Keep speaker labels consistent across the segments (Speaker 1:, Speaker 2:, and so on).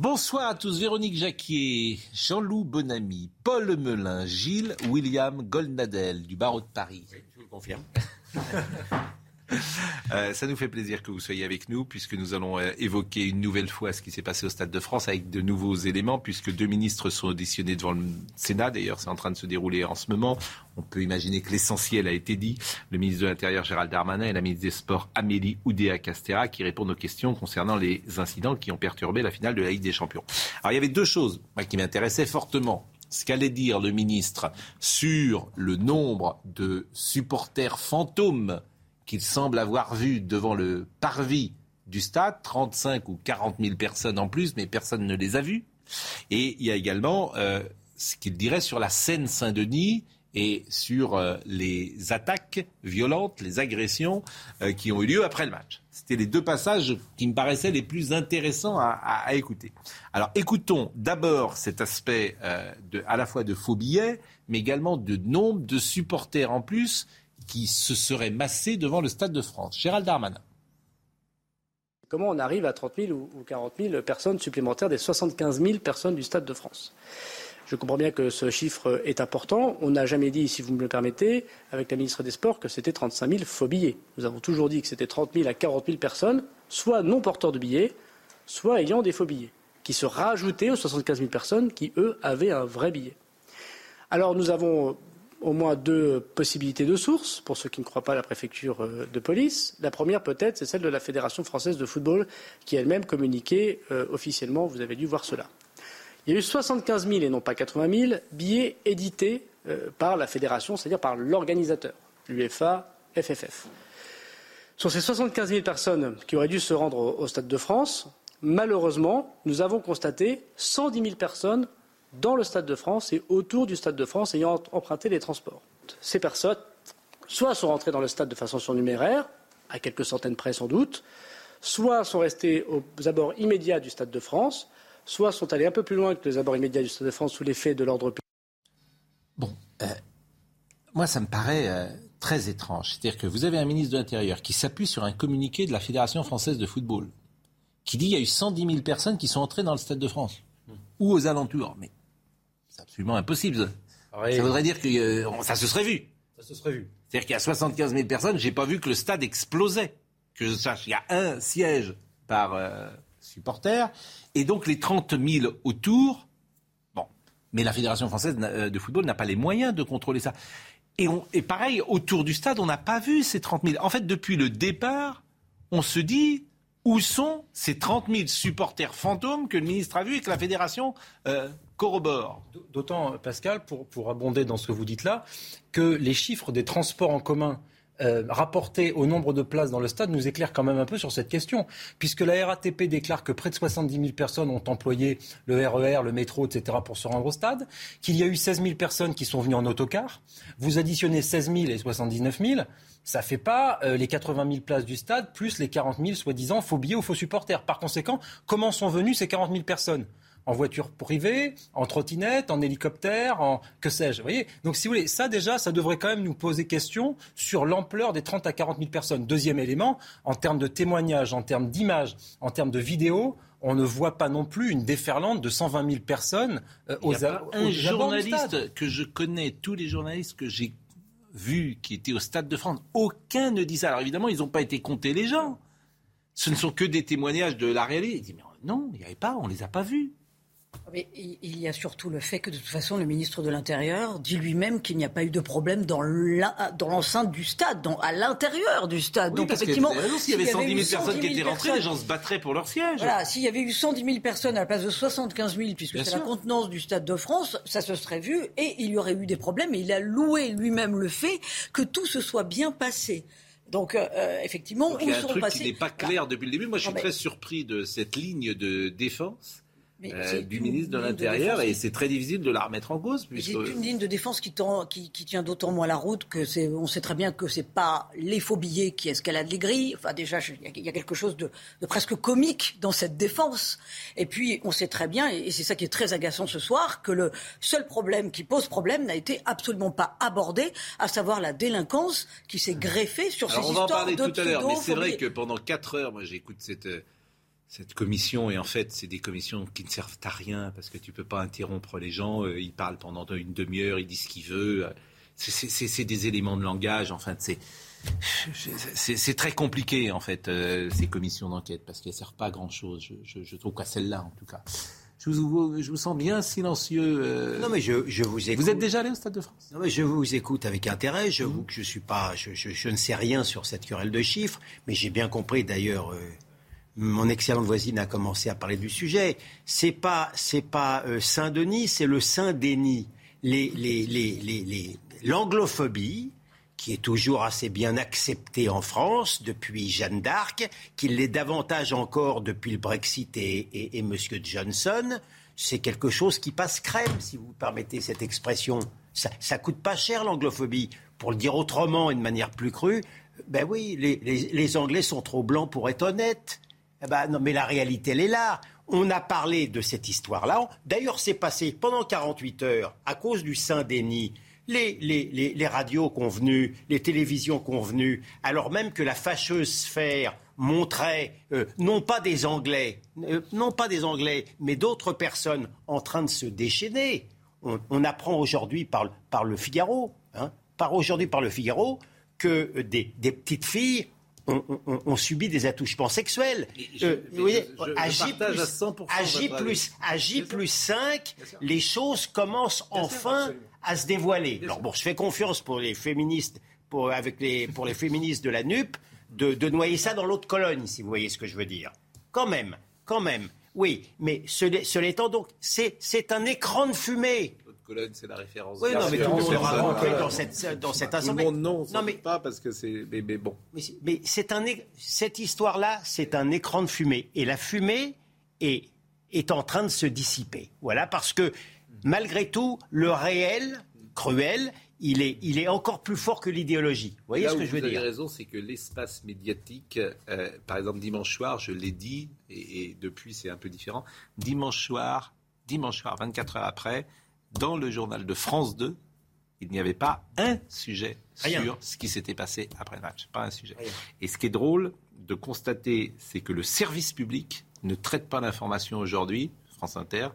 Speaker 1: Bonsoir à tous, Véronique Jacquier, Jean-Loup Bonamy, Paul Melun, Gilles William Goldnadel du barreau de Paris.
Speaker 2: Je vous le confirme.
Speaker 1: Euh, ça nous fait plaisir que vous soyez avec nous puisque nous allons euh, évoquer une nouvelle fois ce qui s'est passé au Stade de France avec de nouveaux éléments puisque deux ministres sont auditionnés devant le Sénat. D'ailleurs, c'est en train de se dérouler en ce moment. On peut imaginer que l'essentiel a été dit. Le ministre de l'Intérieur Gérald Darmanin et la ministre des Sports Amélie Oudéa-Castera qui répondent aux questions concernant les incidents qui ont perturbé la finale de la Ligue des Champions. Alors il y avait deux choses qui m'intéressaient fortement ce qu'allait dire le ministre sur le nombre de supporters fantômes qu'il semble avoir vu devant le parvis du stade, 35 ou 40 000 personnes en plus, mais personne ne les a vus. Et il y a également euh, ce qu'il dirait sur la Seine-Saint-Denis et sur euh, les attaques violentes, les agressions euh, qui ont eu lieu après le match. C'était les deux passages qui me paraissaient les plus intéressants à, écouter. Alors écoutons d'abord cet aspect à la fois de faux billets, mais également de nombre de supporters en plus qui se seraient massés devant le Stade de France. Gérald Darmanin.
Speaker 3: Comment on arrive à 30 000 ou ou 40 000 personnes supplémentaires des 75 000 personnes du Stade de France? Je comprends bien que ce chiffre est important. On n'a jamais dit, si vous me le permettez, avec la ministre des Sports, que c'était 35 000 faux billets. Nous avons toujours dit que c'était 30 000 à 40 000 personnes, soit non porteurs de billets, soit ayant des faux billets, qui se rajoutaient aux 75 000 personnes qui, eux, avaient un vrai billet. Alors nous avons au moins deux possibilités de sources, pour ceux qui ne croient pas à la préfecture euh, de police. La première, peut-être, c'est celle de la Fédération française de football, qui elle-même communiquait euh, officiellement, vous avez dû voir cela. Il y a eu 75 000 et non pas 80 000 billets édités euh, par la fédération, c'est-à-dire par l'organisateur, l'UEFA, FFF. Sur ces 75 000 personnes qui auraient dû se rendre au, au Stade de France, malheureusement, nous avons constaté 110 000 personnes dans le Stade de France et autour du Stade de France ayant emprunté les transports. Ces personnes, soit sont rentrées dans le stade de façon surnuméraire, à quelques centaines près sans doute, soit sont restées aux abords immédiats du Stade de France, soit sont allées un peu plus loin que les abords immédiats du Stade de France sous l'effet de l'ordre public.
Speaker 1: Bon, euh, moi, ça me paraît euh, très étrange. C'est-à-dire que vous avez un ministre de l'Intérieur qui s'appuie sur un communiqué de la Fédération française de football, qui dit qu'il y a eu 110 000 personnes qui sont entrées dans le Stade de France ou aux alentours. Mais c'est absolument impossible.
Speaker 2: Oui.
Speaker 1: Ça voudrait dire que euh, ça se serait vu.
Speaker 2: Ça se serait vu.
Speaker 1: C'est-à-dire qu'il y a 75 000 personnes, j'ai pas vu que le stade explosait. Que je sache, il y a un siège par euh, supporter, et donc les 30 000 autour. Bon, mais la Fédération française euh, de football n'a pas les moyens de contrôler ça. Et, on, et pareil, autour du stade, on n'a pas vu ces 30 000. En fait, depuis le départ, on se dit où sont ces 30 000 supporters fantômes que le ministre a vus et que la Fédération euh, corrobore.
Speaker 2: D'autant, Pascal, pour, pour abonder dans ce que vous dites là, que les chiffres des transports en commun euh, rapportés au nombre de places dans le stade nous éclairent quand même un peu sur cette question. Puisque la RATP déclare que près de 70 000 personnes ont employé le RER, le métro, etc. pour se rendre au stade, qu'il y a eu 16 000 personnes qui sont venues en autocar. Vous additionnez 16 000 et 79 000. Ça fait pas euh, les 80 000 places du stade plus les 40 000 soi-disant faux billets ou faux supporters. Par conséquent, comment sont venues ces 40 000 personnes? En voiture privée, en trottinette, en hélicoptère, en que sais-je. Vous voyez Donc, si vous voulez, ça déjà, ça devrait quand même nous poser question sur l'ampleur des 30 à 40 000 personnes. Deuxième élément, en termes de témoignages, en termes d'images, en termes de vidéos, on ne voit pas non plus une déferlante de 120 000 personnes euh,
Speaker 1: Il
Speaker 2: aux,
Speaker 1: a pas un journaliste que je connais, tous les journalistes que j'ai vus qui étaient au Stade de France, aucun ne dit ça. Alors évidemment, ils n'ont pas été comptés les gens. Ce ne sont que des témoignages de la réalité. Il dit, mais non, il n'y avait pas, on ne les a pas vus.
Speaker 4: Mais il y a surtout le fait que de toute façon le ministre de l'Intérieur dit lui-même qu'il n'y a pas eu de problème dans l'enceinte du stade, dans- à l'intérieur du stade.
Speaker 1: Oui,
Speaker 4: Donc
Speaker 1: parce
Speaker 4: effectivement,
Speaker 1: s'il y avait
Speaker 4: s'il
Speaker 1: 110 000
Speaker 4: eu
Speaker 1: personnes
Speaker 4: 110
Speaker 1: qui
Speaker 4: 000
Speaker 1: étaient rentrées, les gens se battraient pour leur siège.
Speaker 4: Voilà, s'il y avait eu 110 000 personnes à la place de 75 000, puisque c'est la contenance du Stade de France, ça se serait vu et il y aurait eu des problèmes. Et il a loué lui-même le fait que tout se soit bien passé. Donc, euh, effectivement,
Speaker 1: il y a un truc qui n'est pas clair depuis le début. Moi, je suis très surpris de cette ligne de défense euh, du ministre de l'Intérieur et c'est très difficile de la remettre en cause.
Speaker 4: C'est une ligne de défense qui, qui, tient d'autant moins la route que c'est, on sait très bien que c'est pas les faux billets qui escaladent les grilles. Enfin, déjà, il y, a quelque chose de, presque comique dans cette défense. Et puis, on sait très bien, et c'est ça qui est très agaçant ce soir, que le seul problème qui pose problème n'a été absolument pas abordé, à savoir la délinquance qui s'est greffée sur ces histoires
Speaker 1: On va en parler tout à l'heure, mais c'est vrai que pendant 4 heures, moi j'écoute cette euh, cette commission, et en fait, c'est des commissions qui ne servent à rien parce que tu ne peux pas interrompre les gens. Euh, ils parlent pendant une demi-heure, ils disent ce qu'ils veulent. C'est des éléments de langage. Enfin, c'est très compliqué en fait euh, ces commissions d'enquête parce qu'elles ne servent pas à grand chose. Je, trouve qu'à celle-là, en tout cas. Je vous, je vous, sens bien silencieux.
Speaker 5: Euh. Non, mais je, vous écoute.
Speaker 1: Vous êtes déjà allé au Stade de France?
Speaker 5: Non, mais je vous écoute avec intérêt. Je vous que je suis pas, je, ne sais rien sur cette querelle de chiffres, mais j'ai bien compris d'ailleurs mon excellente voisine a commencé à parler du sujet. C'est pas, pas euh, Saint-Denis, c'est le Saint-Denis. L'anglophobie, qui est toujours assez bien acceptée en France depuis Jeanne d'Arc, qui l'est davantage encore depuis le Brexit et, et, et M. Johnson, c'est quelque chose qui passe crème, si vous permettez cette expression. Ça, ça coûte pas cher l'anglophobie. Pour le dire autrement et de manière plus crue, ben oui, les Anglais sont trop blancs pour être honnêtes. Eh ben, non, mais la réalité, elle est là. On a parlé de cette histoire-là. D'ailleurs, c'est passé pendant 48 heures, à cause du Saint-Denis, les, les, les, radios convenues, les télévisions convenues, alors même que la fâcheuse sphère montrait euh, non pas des Anglais, euh, non pas des Anglais, mais d'autres personnes en train de se déchaîner. On, apprend aujourd'hui par, le Figaro, hein, par aujourd'hui par le Figaro, que des petites filles on, subit des attouchements sexuels.
Speaker 1: Euh, vous voyez,
Speaker 5: plus, à plus, 5, les choses commencent enfin à se dévoiler. Alors bon, je fais confiance pour les féministes, pour, avec les, pour les féministes de la NUP, de, noyer ça dans l'autre colonne, si vous voyez ce que je veux dire. Quand même, quand même. Oui, mais cela étant donc, c'est un écran de fumée
Speaker 1: c'est la référence.
Speaker 5: Oui, non, mais tout le monde aura dans cette, dans cette assemblée.
Speaker 1: Tout le monde, non, non mais, pas parce que c'est. Mais, bon.
Speaker 5: Mais, c'est un, cette histoire-là, c'est un écran de fumée. Et la fumée est, est en train de se dissiper. Voilà, parce que malgré tout, le réel, cruel, il est, il est encore plus fort que l'idéologie. Vous voyez ce que je veux dire Vous
Speaker 1: avez raison, c'est que l'espace médiatique, euh, par exemple dimanche soir, je l'ai dit, et, et depuis c'est un peu différent, dimanche soir, dimanche soir, 24 heures après, dans le journal de France 2, il n'y avait pas un sujet sur ce qui s'était passé après le match. Pas un sujet. Et ce qui est drôle de constater, c'est que le service public ne traite pas l'information aujourd'hui, France Inter,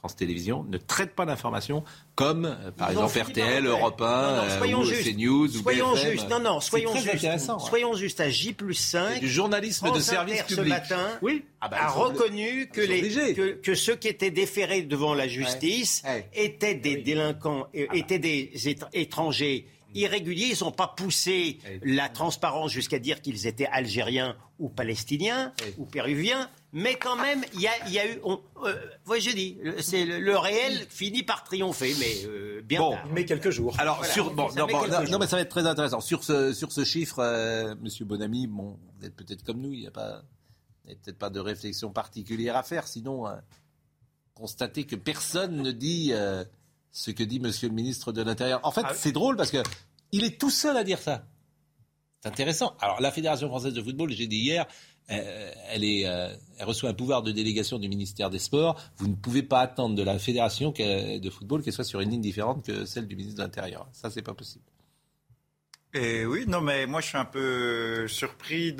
Speaker 1: France Télévisions, ne traite pas d'informations comme, euh, par exemple, RTL, Europe 1, euh, ou CNews,
Speaker 5: soyons justes. Non, non, soyons justes. Soyons justes. À J plus 5,
Speaker 1: du journalisme de service public.
Speaker 5: ce matin
Speaker 1: oui.
Speaker 5: Ah bah, a reconnu que, les, que, ceux qui étaient déférés devant la justice étaient des délinquants, euh, ah bah. étaient des étrangers irréguliers. Ils n'ont pas poussé la transparence jusqu'à dire qu'ils étaient algériens ou palestiniens ou péruviens. Mais quand même, il y a, eu. On, euh, je dis, c'est le, réel finit par triompher, mais euh, bien
Speaker 2: bon, Mais quelques jours.
Speaker 1: Alors sur bon, non, non, mais ça va être très intéressant sur ce sur ce chiffre, euh, Monsieur Bonamy. Bon, vous êtes peut-être comme nous, il n'y a pas, peut-être pas de réflexion particulière à faire, sinon constater que personne ne dit ce que dit Monsieur le ministre de l'Intérieur. En fait, ah c'est drôle parce que il est tout seul à dire ça. C'est intéressant. Alors, la Fédération française de football, j'ai dit hier, euh, elle, est, euh, elle, reçoit un pouvoir de délégation du ministère des Sports. Vous ne pouvez pas attendre de la Fédération de football qu'elle soit sur une ligne différente que celle du ministre de l'Intérieur. Ça, c'est pas possible.
Speaker 6: Et oui, non, mais moi je suis un peu surpris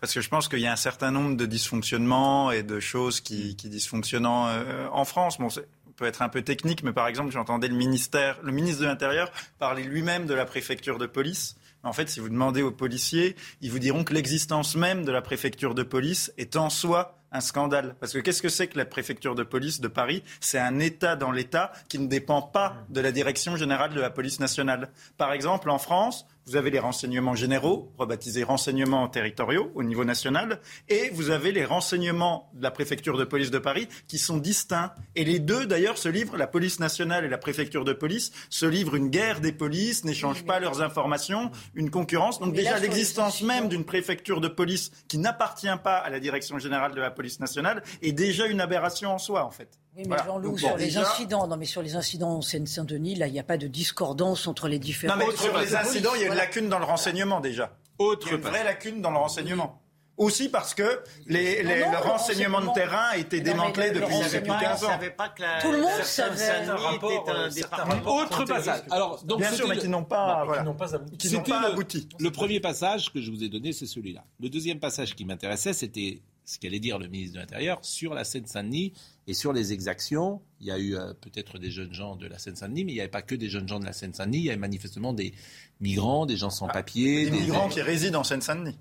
Speaker 6: parce que je pense qu'il y a un certain nombre de dysfonctionnements et de choses qui, qui dysfonctionnent euh, en France. Bon, peut être un peu technique, mais par exemple, j'entendais le le ministre de l'Intérieur parler lui-même de la préfecture de police. En fait, si vous demandez aux policiers, ils vous diront que l'existence même de la préfecture de police est en soi un scandale. Parce que qu'est-ce que c'est que la préfecture de police de Paris? C'est un État dans l'État qui ne dépend pas de la direction générale de la police nationale. Par exemple, en France, vous avez les renseignements généraux, rebaptisés renseignements territoriaux au niveau national, et vous avez les renseignements de la préfecture de police de Paris qui sont distincts. Et les deux, d'ailleurs, se livrent, la police nationale et la préfecture de police, se livrent une guerre des polices, n'échangent pas leurs informations, une concurrence. Donc déjà, l'existence même d'une préfecture de police qui n'appartient pas à la direction générale de la police nationale est déjà une aberration en soi, en fait.
Speaker 4: Oui, mais Jean-Loup, sur les incidents, non, mais sur les incidents en Seine-Saint-Denis, là, il n'y a pas de discordance entre les différents.
Speaker 6: Non, mais sur les incidents, il y a une lacune dans le renseignement déjà.
Speaker 1: Autre
Speaker 6: il y a une vraie lacune dans le renseignement. Aussi parce que les, les, le renseignement de terrain a été démantelé depuis, depuis 15 ans.
Speaker 4: Pas que la, Tout le monde savait.
Speaker 6: Était un département
Speaker 1: Autre passage. Alors, donc
Speaker 6: Bien sûr, mais qui n'ont pas, voilà,
Speaker 2: pas abouti.
Speaker 6: qui n'ont pas
Speaker 1: le,
Speaker 6: abouti.
Speaker 1: Le premier passage que je vous ai donné, c'est celui-là. Le deuxième passage qui m'intéressait, c'était ce qu'allait dire le ministre de l'Intérieur sur la Seine-Saint-Denis et sur les exactions. Il y a eu euh, peut-être des jeunes gens de la Seine-Saint-Denis, mais il n'y avait pas que des jeunes gens de la Seine-Saint-Denis. Il y avait manifestement des migrants, des gens sans papier.
Speaker 6: Des, migrants qui résident en Seine-Saint-Denis.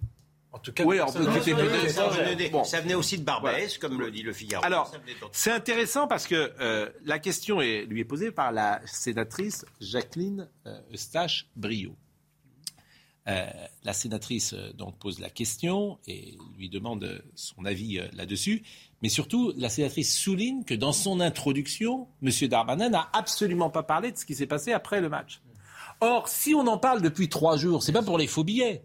Speaker 2: En tout cas,
Speaker 1: Oui, on peut
Speaker 5: Ça
Speaker 1: ça.
Speaker 5: venait,
Speaker 1: Bon.
Speaker 5: ça venait aussi de Barbès, comme le dit le Figaro.
Speaker 1: Alors, c'est intéressant parce que euh, la question est, lui est posée par la sénatrice Jacqueline euh, Eustache-Brio. Euh, la sénatrice euh, donc pose la question et lui demande son avis euh, là-dessus. Mais surtout, la sénatrice souligne que dans son introduction, M. Darmanin n'a absolument pas parlé de ce qui s'est passé après le match. Or, si on en parle depuis trois jours, c'est pas pour les faux billets.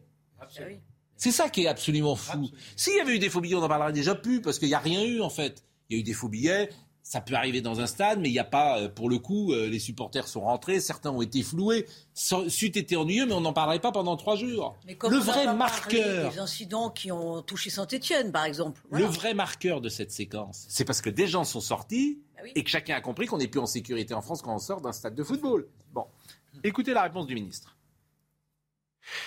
Speaker 1: C'est ça qui est absolument fou. S'il y avait eu des faux billets, on n'en parlerait déjà plus, parce qu'il n'y a rien eu en fait. Il y a eu des faux billets, ça peut arriver dans un stade, mais il n'y a pas, euh, pour le coup, euh, les supporters sont rentrés, certains ont été floués. Ça c'eût été ennuyeux, mais on n'en parlerait pas pendant trois jours.
Speaker 4: Mais
Speaker 1: Le vrai marqueur,
Speaker 4: Des incidents qui ont touché Saint-Etienne, par exemple.
Speaker 1: le vrai marqueur de cette séquence, c'est parce que des gens sont sortis
Speaker 4: Bah oui.
Speaker 1: et que chacun a compris qu'on n'est plus en sécurité en France quand on sort d'un stade de football. Bon, écoutez la réponse du ministre.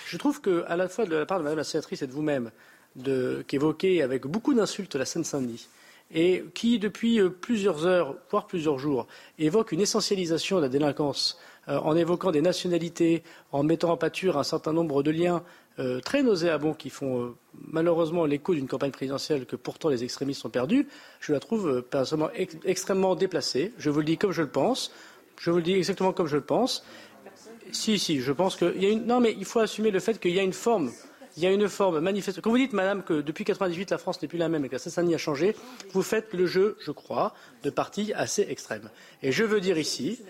Speaker 3: Je trouve que, à la fois de la part de Mme la sénatrice et de vous-même, de- qu'évoquez avec beaucoup d'insultes la Seine-Saint-Denis, et qui, depuis euh, plusieurs heures, voire plusieurs jours, évoque une essentialisation de la délinquance, euh, en évoquant des nationalités, en mettant en pâture un certain nombre de liens euh, très nauséabonds qui font malheureusement l'écho d'une campagne présidentielle que pourtant les extrémistes ont perdue, je la trouve personnellement ex- extrêmement déplacée. Je vous le dis comme je le pense. Je vous le dis exactement comme je le pense. Si, si, je pense qu'il y a une. Non, mais il faut assumer le fait qu'il y a une forme. Il y a une forme manifeste. Quand vous dites, madame, que depuis 98, la France n'est plus la même et que la Seine-Saint-Denis a changé, vous faites le jeu, je crois, de partis assez extrêmes. Et je veux dire ici,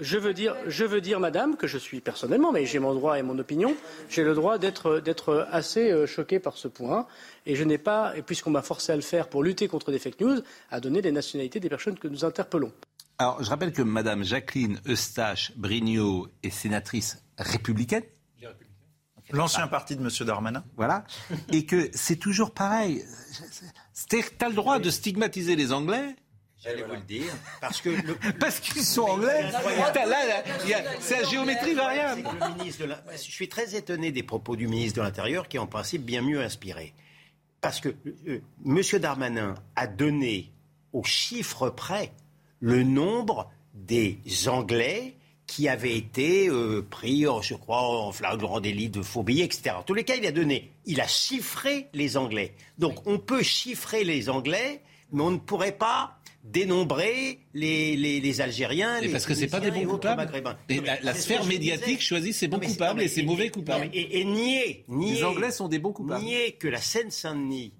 Speaker 3: je veux dire, je veux dire, madame, que je suis personnellement, mais j'ai mon droit et mon opinion, j'ai le droit d'être, assez euh, choqué par ce point. Et je n'ai pas, puisqu'on m'a forcé à le faire pour lutter contre des fake news, à donner les nationalités des personnes que nous interpellons.
Speaker 1: Alors, je rappelle que Madame Jacqueline Eustache Brignot est sénatrice républicaine.
Speaker 6: L'ancien parti de M. Darmanin.
Speaker 1: Voilà. Et que c'est toujours pareil. C'est-à-dire que tu as le droit de stigmatiser les Anglais
Speaker 5: J'allais vous le dire. Parce que le,
Speaker 1: parce qu'ils sont Anglais. C'est la géométrie variable.
Speaker 5: le de Je suis très étonné des propos du ministre de l'Intérieur qui est en principe bien mieux inspiré. Parce que euh, M. Darmanin a donné au chiffre près le nombre des Anglais qui avaient été euh, pris, je crois, en flagrant délit de faux billets, etc. En tous les cas, il a donné, il a chiffré les Anglais. Donc on peut chiffrer les Anglais, mais on ne pourrait pas dénombrer les, les, les Algériens, les
Speaker 1: parce que c'est pas des bons coupables.
Speaker 5: Maghrébins.
Speaker 1: Et la, sphère médiatique choisit ses bons
Speaker 5: Non,
Speaker 1: coupables
Speaker 5: non,
Speaker 1: et ses mauvais coupables.
Speaker 5: non, Et, et nier, nier,
Speaker 1: Les Anglais sont des bons coupables.
Speaker 5: nier que la Seine-Saint-Denis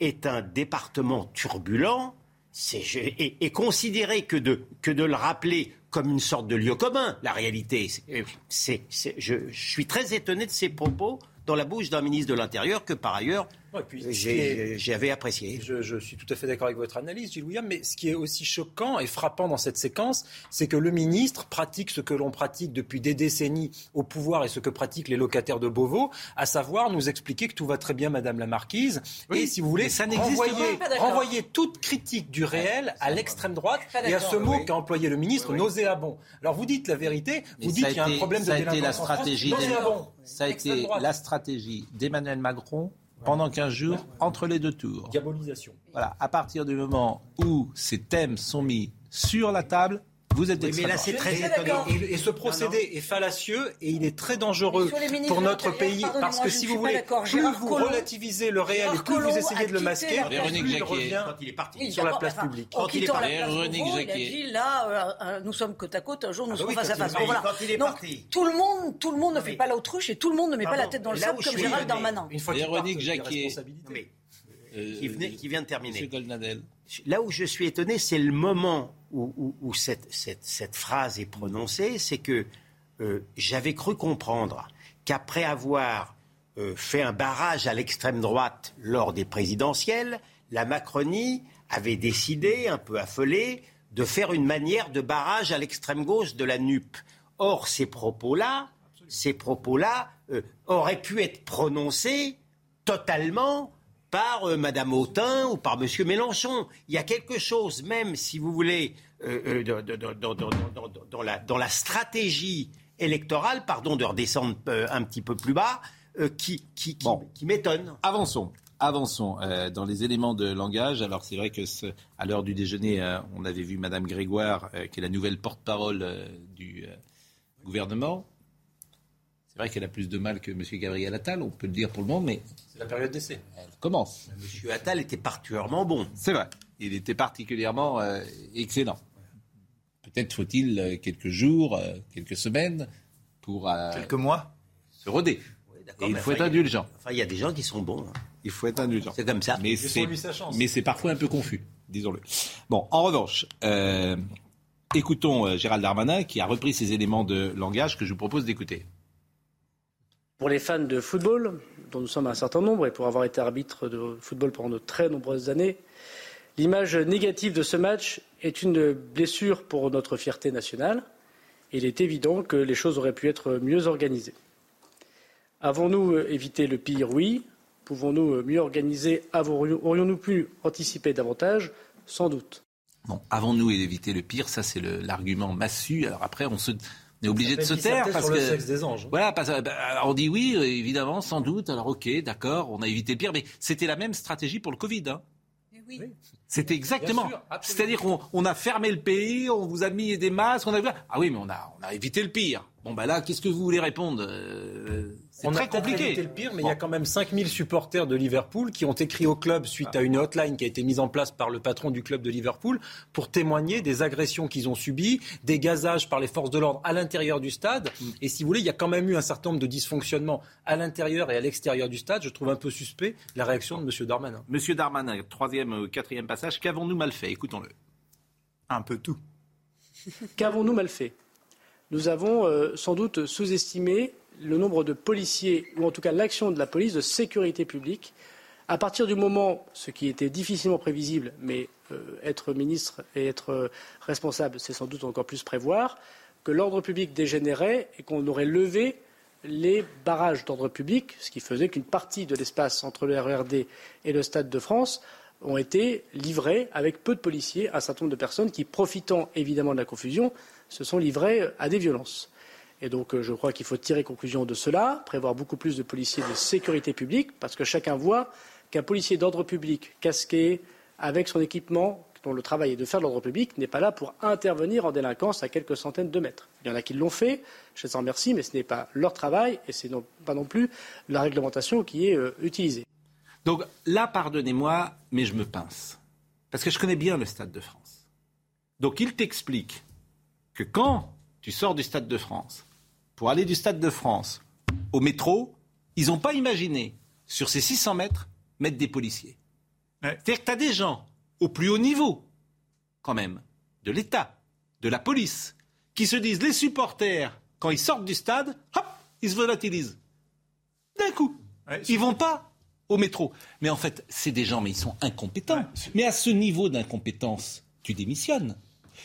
Speaker 5: est un département turbulent, c'est et, et considérer que de, que de le rappeler comme une sorte de lieu commun, la réalité, c'est- c'est- je, je suis très étonné de ces propos dans la bouche d'un ministre de l'Intérieur que par ailleurs
Speaker 2: Ouais,
Speaker 5: j'avais apprécié.
Speaker 2: Je, je suis tout à fait d'accord avec votre analyse, Gilles William, mais ce qui est aussi choquant et frappant dans cette séquence, c'est que le ministre pratique ce que l'on pratique depuis des décennies au pouvoir et ce que pratiquent les locataires de Beauvau, à savoir nous expliquer que tout va très bien, Madame la Marquise,
Speaker 1: Oui,
Speaker 2: et si vous voulez,
Speaker 1: ça n'existe
Speaker 2: renvoyer,
Speaker 4: pas.
Speaker 2: Renvoyer toute critique du réel à l'extrême droite et à ce mot
Speaker 1: Oui.
Speaker 2: qu'a employé le ministre, nauséabond. Alors vous dites la vérité,
Speaker 1: Mais
Speaker 2: vous
Speaker 1: ça
Speaker 2: dites
Speaker 1: a
Speaker 2: qu'il y a un
Speaker 1: été-
Speaker 2: problème de délinquance.
Speaker 1: Ça a été la stratégie d'Emmanuel Macron pendant 15 jours entre les deux tours.
Speaker 2: Diabolisation.
Speaker 1: Voilà, à partir du moment où ces thèmes sont mis sur la table, Vous êtes
Speaker 5: Oui, mais là, c'est très étonnant.
Speaker 2: Et, et ce procédé est fallacieux et il est très dangereux pour notre pays parce que si vous voulez, plus vous
Speaker 4: Collomb-
Speaker 2: relativisez le réel
Speaker 4: Gérard
Speaker 2: et plus vous essayez de le masquer,
Speaker 1: Véronique
Speaker 2: plus il
Speaker 1: Jacquier.
Speaker 2: revient
Speaker 5: Quand il est parti.
Speaker 4: Oui,
Speaker 2: sur la place
Speaker 4: enfin,
Speaker 2: publique.
Speaker 5: Quand il est parti.
Speaker 4: place
Speaker 1: Véronique
Speaker 4: il a dit là, euh, euh, nous sommes côte à côte, un jour nous
Speaker 5: Ah
Speaker 4: serons
Speaker 5: oui,
Speaker 4: face à face. tout le monde, tout le monde ne fait pas l'autruche et tout le monde ne met pas la tête dans le sable comme Gérald. Darmanin.
Speaker 1: Véronique Jacquier. Euh,
Speaker 5: qui vient de terminer.
Speaker 1: Monsieur Goldnadel.
Speaker 5: Là où je suis étonné, c'est le moment où, où- où cette, cette- cette phrase est prononcée, c'est que euh, j'avais cru comprendre qu'après avoir euh, fait un barrage à l'extrême droite lors des présidentielles, la Macronie avait décidé, un peu affolée, de faire une manière de barrage à l'extrême gauche de la NUP. Or, ces propos-là, ces propos-là euh, auraient pu être prononcés totalement par euh, Madame Autain ou par Monsieur Mélenchon. Il y a quelque chose, même si vous voulez, euh, euh, dans, la, dans la stratégie électorale, pardon de redescendre euh, un petit peu plus bas, euh, qui, qui, qui-
Speaker 1: Bon.
Speaker 5: qui m'étonne.
Speaker 1: Avançons. Avançons euh, dans les éléments de langage. Alors c'est vrai que ce- à l'heure du déjeuner, euh, on avait vu Madame Grégoire, euh, qui est la nouvelle porte-parole du gouvernement. C'est vrai qu'elle a plus de mal que Monsieur Gabriel Attal, on peut le dire pour le moment, mais
Speaker 2: C'est la période d'essai.
Speaker 1: elle commence.
Speaker 5: Monsieur Attal était particulièrement bon.
Speaker 1: C'est vrai. Il était particulièrement euh, excellent. Peut-être faut-il euh, quelques jours, euh, quelques semaines pour euh,
Speaker 6: Quelques mois.
Speaker 1: se roder. Et il faut
Speaker 5: enfin,
Speaker 1: être indulgent.
Speaker 5: Enfin, il y a des gens qui sont bons. hein.
Speaker 1: Il faut être indulgent.
Speaker 5: C'est comme ça.
Speaker 1: Mais c'est,
Speaker 2: lui sa chance.
Speaker 1: mais c'est parfois un peu confus, disons-le. Bon, en revanche, euh, écoutons Gérald Darmanin qui a repris ces éléments de langage que je vous propose d'écouter.
Speaker 3: Pour les fans de football, dont nous sommes un certain nombre, et pour avoir été arbitre de football pendant de très nombreuses années, l'image négative de ce match est une blessure pour notre fierté nationale. Il est évident que les choses auraient pu être mieux organisées. Avons-nous euh, évité le pire? Oui. Pouvons-nous euh, mieux organiser? Aurions-nous pu anticiper davantage? Sans doute.
Speaker 1: Bon, avons-nous évité le pire? Ça, c'est l'argument massu. On est obligé de se taire parce
Speaker 2: sur
Speaker 1: que
Speaker 2: le sexe des anges.
Speaker 1: Voilà, parce que, bah, on dit oui, évidemment, sans doute. Alors ok, d'accord, on a évité le pire, mais c'était la même stratégie pour le Covid. hein.
Speaker 4: Eh oui.
Speaker 1: C'était exactement. C'est-à-dire qu'on on a fermé le pays, on vous a mis des masques, on a ah oui, mais on a on a évité le pire. Bon bah là, qu'est-ce que vous voulez répondre Euh, C'est
Speaker 2: On
Speaker 1: très compliqué.
Speaker 2: le pire, mais il y a quand même 5000 supporters de Liverpool qui ont écrit au club suite à une hotline qui a été mise en place par le patron du club de Liverpool pour témoigner des agressions qu'ils ont subies, des gazages par les forces de l'ordre à l'intérieur du stade. Et si vous voulez, il y a quand même eu un certain nombre de dysfonctionnements à l'intérieur et à l'extérieur du stade. Je trouve un peu suspect la réaction de M. Darmanin.
Speaker 1: Monsieur Darmanin, troisième ou quatrième passage, qu'avons-nous mal fait? Écoutons-le.
Speaker 6: Un peu tout.
Speaker 3: Qu'avons-nous mal fait? Nous avons euh, sans doute sous-estimé le nombre de policiers, ou en tout cas l'action de la police de sécurité publique, à partir du moment, ce qui était difficilement prévisible, mais euh, être ministre et être responsable, c'est sans doute encore plus prévoir, que l'ordre public dégénérait et qu'on aurait levé les barrages d'ordre public, ce qui faisait qu'une partie de l'espace entre le RERD et le Stade de France ont été livrés avec peu de policiers un certain nombre de personnes qui, profitant évidemment de la confusion, se sont livrées à des violences. Et donc, euh, je crois qu'il faut tirer conclusion de cela, prévoir beaucoup plus de policiers de sécurité publique, parce que chacun voit qu'un policier d'ordre public, casqué, avec son équipement, dont le travail est de faire l'ordre public, n'est pas là pour intervenir en délinquance à quelques centaines de mètres. Il y en a qui l'ont fait, je les en remercie, mais ce n'est pas leur travail et ce n'est pas non plus la réglementation qui est euh, utilisée.
Speaker 1: Donc là, pardonnez-moi, mais je me pince. Parce que je connais bien le Stade de France. Donc il t'explique que quand tu sors du Stade de France, pour aller du Stade de France au métro, ils n'ont pas imaginé, sur ces 600 mètres, mettre des policiers.
Speaker 6: Ouais.
Speaker 1: C'est-à-dire que tu as des gens au plus haut niveau, quand même, de l'État, de la police, qui se disent les supporters, quand ils sortent du stade, hop, ils se volatilisent. D'un coup.
Speaker 6: Ouais,
Speaker 1: Ils vont pas au métro. Mais en fait, c'est des gens, mais ils sont incompétents. mais à ce niveau d'incompétence, tu démissionnes.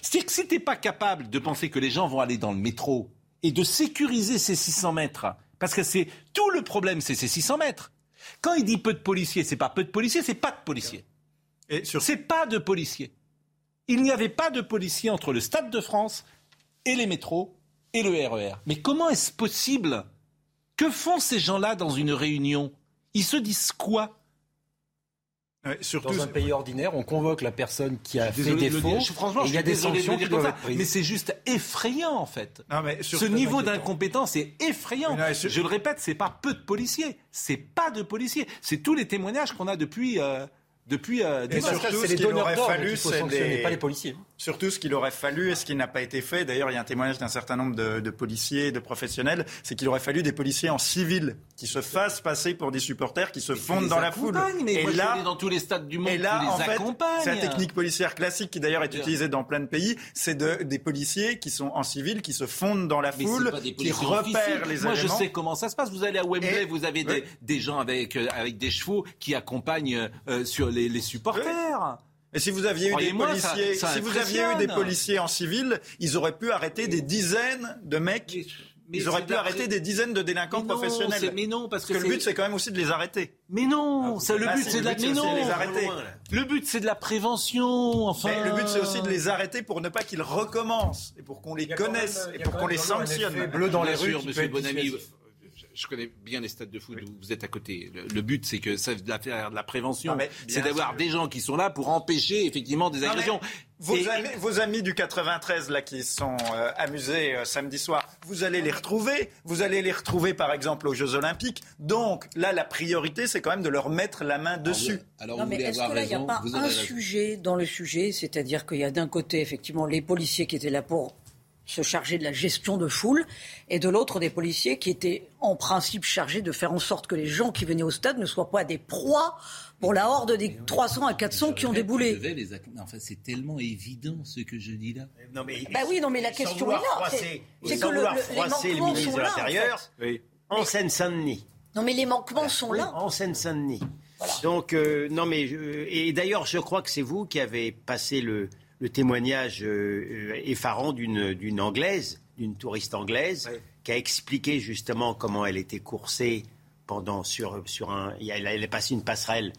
Speaker 1: C'est-à-dire que si tu n'es pas capable de penser que les gens vont aller dans le métro et de sécuriser ces 600 mètres, parce que c'est tout le problème, c'est ces 600 mètres. Quand il dit peu de policiers, c'est pas peu de policiers, c'est pas de policiers.
Speaker 6: Et sur
Speaker 1: C'est pas de policiers. Il n'y avait pas de policiers entre le Stade de France et les métros et le RER. Mais comment est-ce possible? Que font ces gens-là dans une réunion? Ils se disent quoi?
Speaker 2: Dans un pays ordinaire, on convoque la personne qui a fait défaut.
Speaker 1: franchement, il y a des sanctions qui doivent être prises. Mais c'est juste effrayant en fait. Ce niveau d'incompétence est effrayant. Je le répète, c'est pas peu de policiers, c'est pas de policiers, c'est tous les témoignages qu'on a depuis. Euh, depuis
Speaker 6: euh, des surtout, ce qu'il aurait fallu,
Speaker 2: c'est pas les policiers.
Speaker 6: Surtout, ce qu'il aurait fallu et ce qui n'a pas été fait. D'ailleurs, il y a un témoignage d'un certain nombre de, de policiers, de professionnels, c'est qu'il aurait fallu des policiers en civil qui se fassent passer pour des supporters, qui se fondent dans la foule.
Speaker 1: Mais et là, dans tous les stades du monde,
Speaker 6: et là,
Speaker 1: les
Speaker 6: en fait, c'est la technique policière classique qui d'ailleurs est utilisée dans plein de pays. C'est de, des policiers qui sont en civil, qui se fondent dans la foule, qui repèrent les
Speaker 1: Moi, je sais comment ça se passe. Vous allez à Wembley, vous avez des, des, gens avec, euh, avec des chevaux qui accompagnent euh, sur les, les supporters.
Speaker 6: Et si vous aviez eu des policiers, si vous aviez eu des policiers en civil, ils auraient pu arrêter des dizaines de mecs. Mais ils auraient pu arrêter des dizaines de délinquants professionnels.
Speaker 1: Mais non, parce que,
Speaker 6: le but c'est quand même aussi de les arrêter.
Speaker 1: Mais non, ah, le but c'est de la mais non, les arrêter. Le but c'est de la prévention. Enfin,
Speaker 6: mais le but c'est aussi de les arrêter pour ne pas qu'ils recommencent et pour qu'on les connaisse et pour qu'on les sanctionne.
Speaker 2: Bleu dans les rues,
Speaker 1: Monsieur Bonamy je connais bien les stades de foot où vous êtes à côté. Le, but, c'est que ça de la, de la prévention. C'est d'avoir des gens qui sont là pour empêcher effectivement des agressions.
Speaker 6: Vos amis, vos amis, du 93 là qui sont euh, amusés euh, samedi soir, vous allez les retrouver. Vous allez les retrouver par exemple aux Jeux Olympiques. Donc là, la priorité, c'est quand même de leur mettre la main dessus.
Speaker 4: Alors, non, mais est-ce que là, il n'y a pas un sujet dans le sujet, c'est-à-dire qu'il y a d'un côté effectivement les policiers qui étaient là pour se charger de la gestion de foule, et de l'autre des policiers qui étaient en principe chargés de faire en sorte que les gens qui venaient au stade ne soient pas des proies pour la horde des 300 à 400 qui ont déboulé.
Speaker 1: Les... Enfin, c'est tellement évident ce que je dis là.
Speaker 4: Non, mais, bah oui, non, mais la question est là.
Speaker 5: C'est que le, les, les ministres de l'Intérieur en, Seine-Saint-Denis.
Speaker 4: Non, mais les manquements sont là.
Speaker 5: En Seine-Saint-Denis. Donc, euh, non, mais. et d'ailleurs, je crois que c'est vous qui avez passé le, le témoignage euh, euh, effarant d'une anglaise, d'une touriste anglaise, qui a expliqué justement comment elle était coursée pendant sur, sur un. Elle, elle a passé une passerelle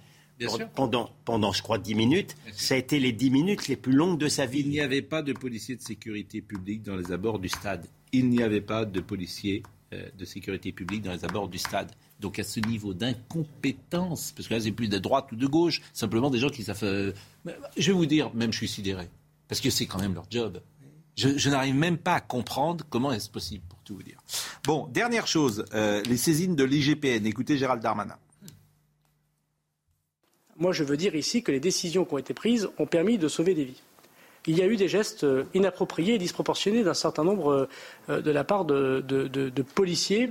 Speaker 5: pendant, pendant, je crois, dix minutes. Ça a été les dix minutes les plus longues de sa vie.
Speaker 1: Il n'y avait pas de policiers de sécurité publique dans les abords du stade. Il n'y avait pas de policiers euh, de sécurité publique dans les abords du stade. Donc à ce niveau d'incompétence, parce que là c'est plus de droite ou de gauche, simplement des gens qui savent. Euh, je vais vous dire, même je suis sidéré, parce que c'est quand même leur job. Je, n'arrive même pas à comprendre comment est-ce possible, pour tout vous dire. Bon, dernière chose, euh, les saisines de l'IGPN. Écoutez Gérald Darmanin.
Speaker 3: Moi, je veux dire ici que les décisions qui ont été prises ont permis de sauver des vies. Il y a eu des gestes euh, inappropriés et disproportionnés d'un certain nombre de la part de policiers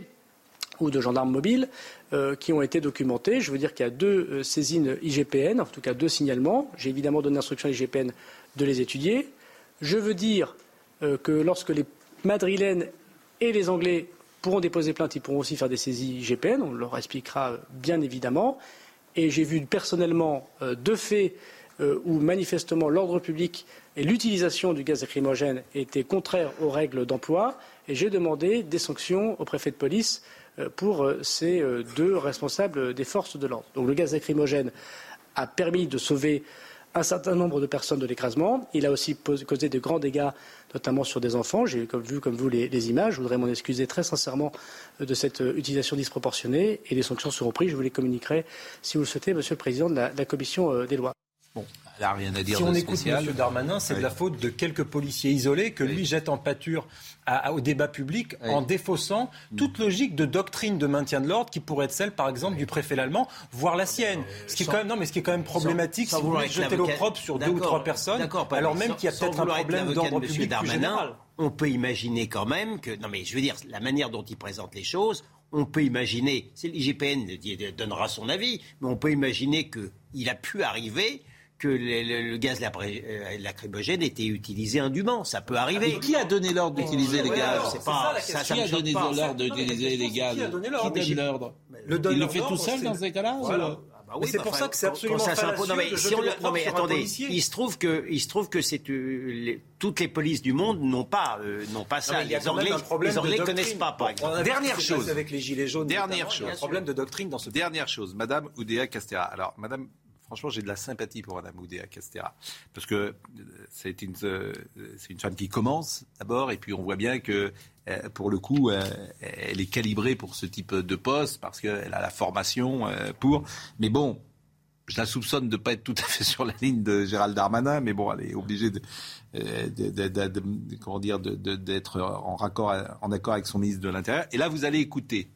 Speaker 3: ou de gendarmes mobiles euh, qui ont été documentés. Je veux dire qu'il y a deux euh, saisines IGPN, en tout cas deux signalements. J'ai évidemment donné l'instruction à l'IGPN de les étudier. Je veux dire euh, que lorsque les Madrilènes et les Anglais pourront déposer plainte, ils pourront aussi faire des saisies IGPN. On leur expliquera bien évidemment. Et j'ai vu personnellement deux faits où manifestement l'ordre public et l'utilisation du gaz lacrymogène étaient contraires aux règles d'emploi. Et j'ai demandé des sanctions au préfet de police pour euh, ces euh, deux responsables des forces de l'ordre. Donc le gaz lacrymogène a permis de sauver un certain nombre de personnes de l'écrasement. Il a aussi causé de grands dégâts, notamment sur des enfants. J'ai vu, comme vous, les, images. Je voudrais m'en excuser très sincèrement de cette utilisation disproportionnée et les sanctions seront prises. Je vous les communiquerai, si vous le souhaitez, Monsieur le Président de la, Commission des lois.
Speaker 1: Rien à dire
Speaker 2: si on écoute M. Darmanin, c'est de la faute de quelques policiers isolés que lui jette en pâture au débat public en défaussant toute logique de doctrine de maintien de l'ordre qui pourrait être celle, par exemple, du préfet allemand, voire la sienne. Ce qui est quand même, non, mais ce qui est quand même problématique, si vous voulez jeter l'opprobre sur deux ou trois personnes, alors même qu'il y a peut-être un problème d'ordre public plus général.
Speaker 5: On peut imaginer quand même que, non mais je veux dire, la manière dont il présente les choses, on peut imaginer, c'est l'IGPN qui donnera son avis, mais on peut imaginer qu'il a pu arriver que le, gaz euh, lacrymogène était utilisé indûment. Ça peut arriver.
Speaker 1: Et qui a donné l'ordre d'utiliser les gaz
Speaker 5: C'est pas
Speaker 1: ça, Qui a donné l'ordre d'utiliser les gaz Qui donne l'ordre Il le fait tout seul dans ces cas-là
Speaker 2: ah bah c'est pour ça que c'est absolument ça
Speaker 5: non mais, si on non mais attendez, il se trouve que il se trouve que c'est euh, toutes les polices du monde n'ont pas euh, n'ont pas ça.
Speaker 2: les Anglais, les
Speaker 5: Anglais connaissent pas par exemple.
Speaker 2: Dernière chose avec les gilets jaunes.
Speaker 1: Dernière chose.
Speaker 2: Il y a un problème de doctrine dans ce.
Speaker 1: Dernière chose, Madame Oudéa Castera. Alors Madame franchement, j'ai de la sympathie pour Madame Oudéa Castera. Parce que euh, c'est une, euh, c'est une femme qui commence d'abord, et puis on voit bien que, euh, pour le coup, elle est calibrée pour ce type de poste, parce qu'elle a la formation pour. Mais bon, je la soupçonne de ne pas être tout à fait sur la ligne de Gérald Darmanin, mais bon, elle est obligée de, comment dire, d'être en, raccord, en accord avec son ministre de l'Intérieur. Et là, vous allez écouter.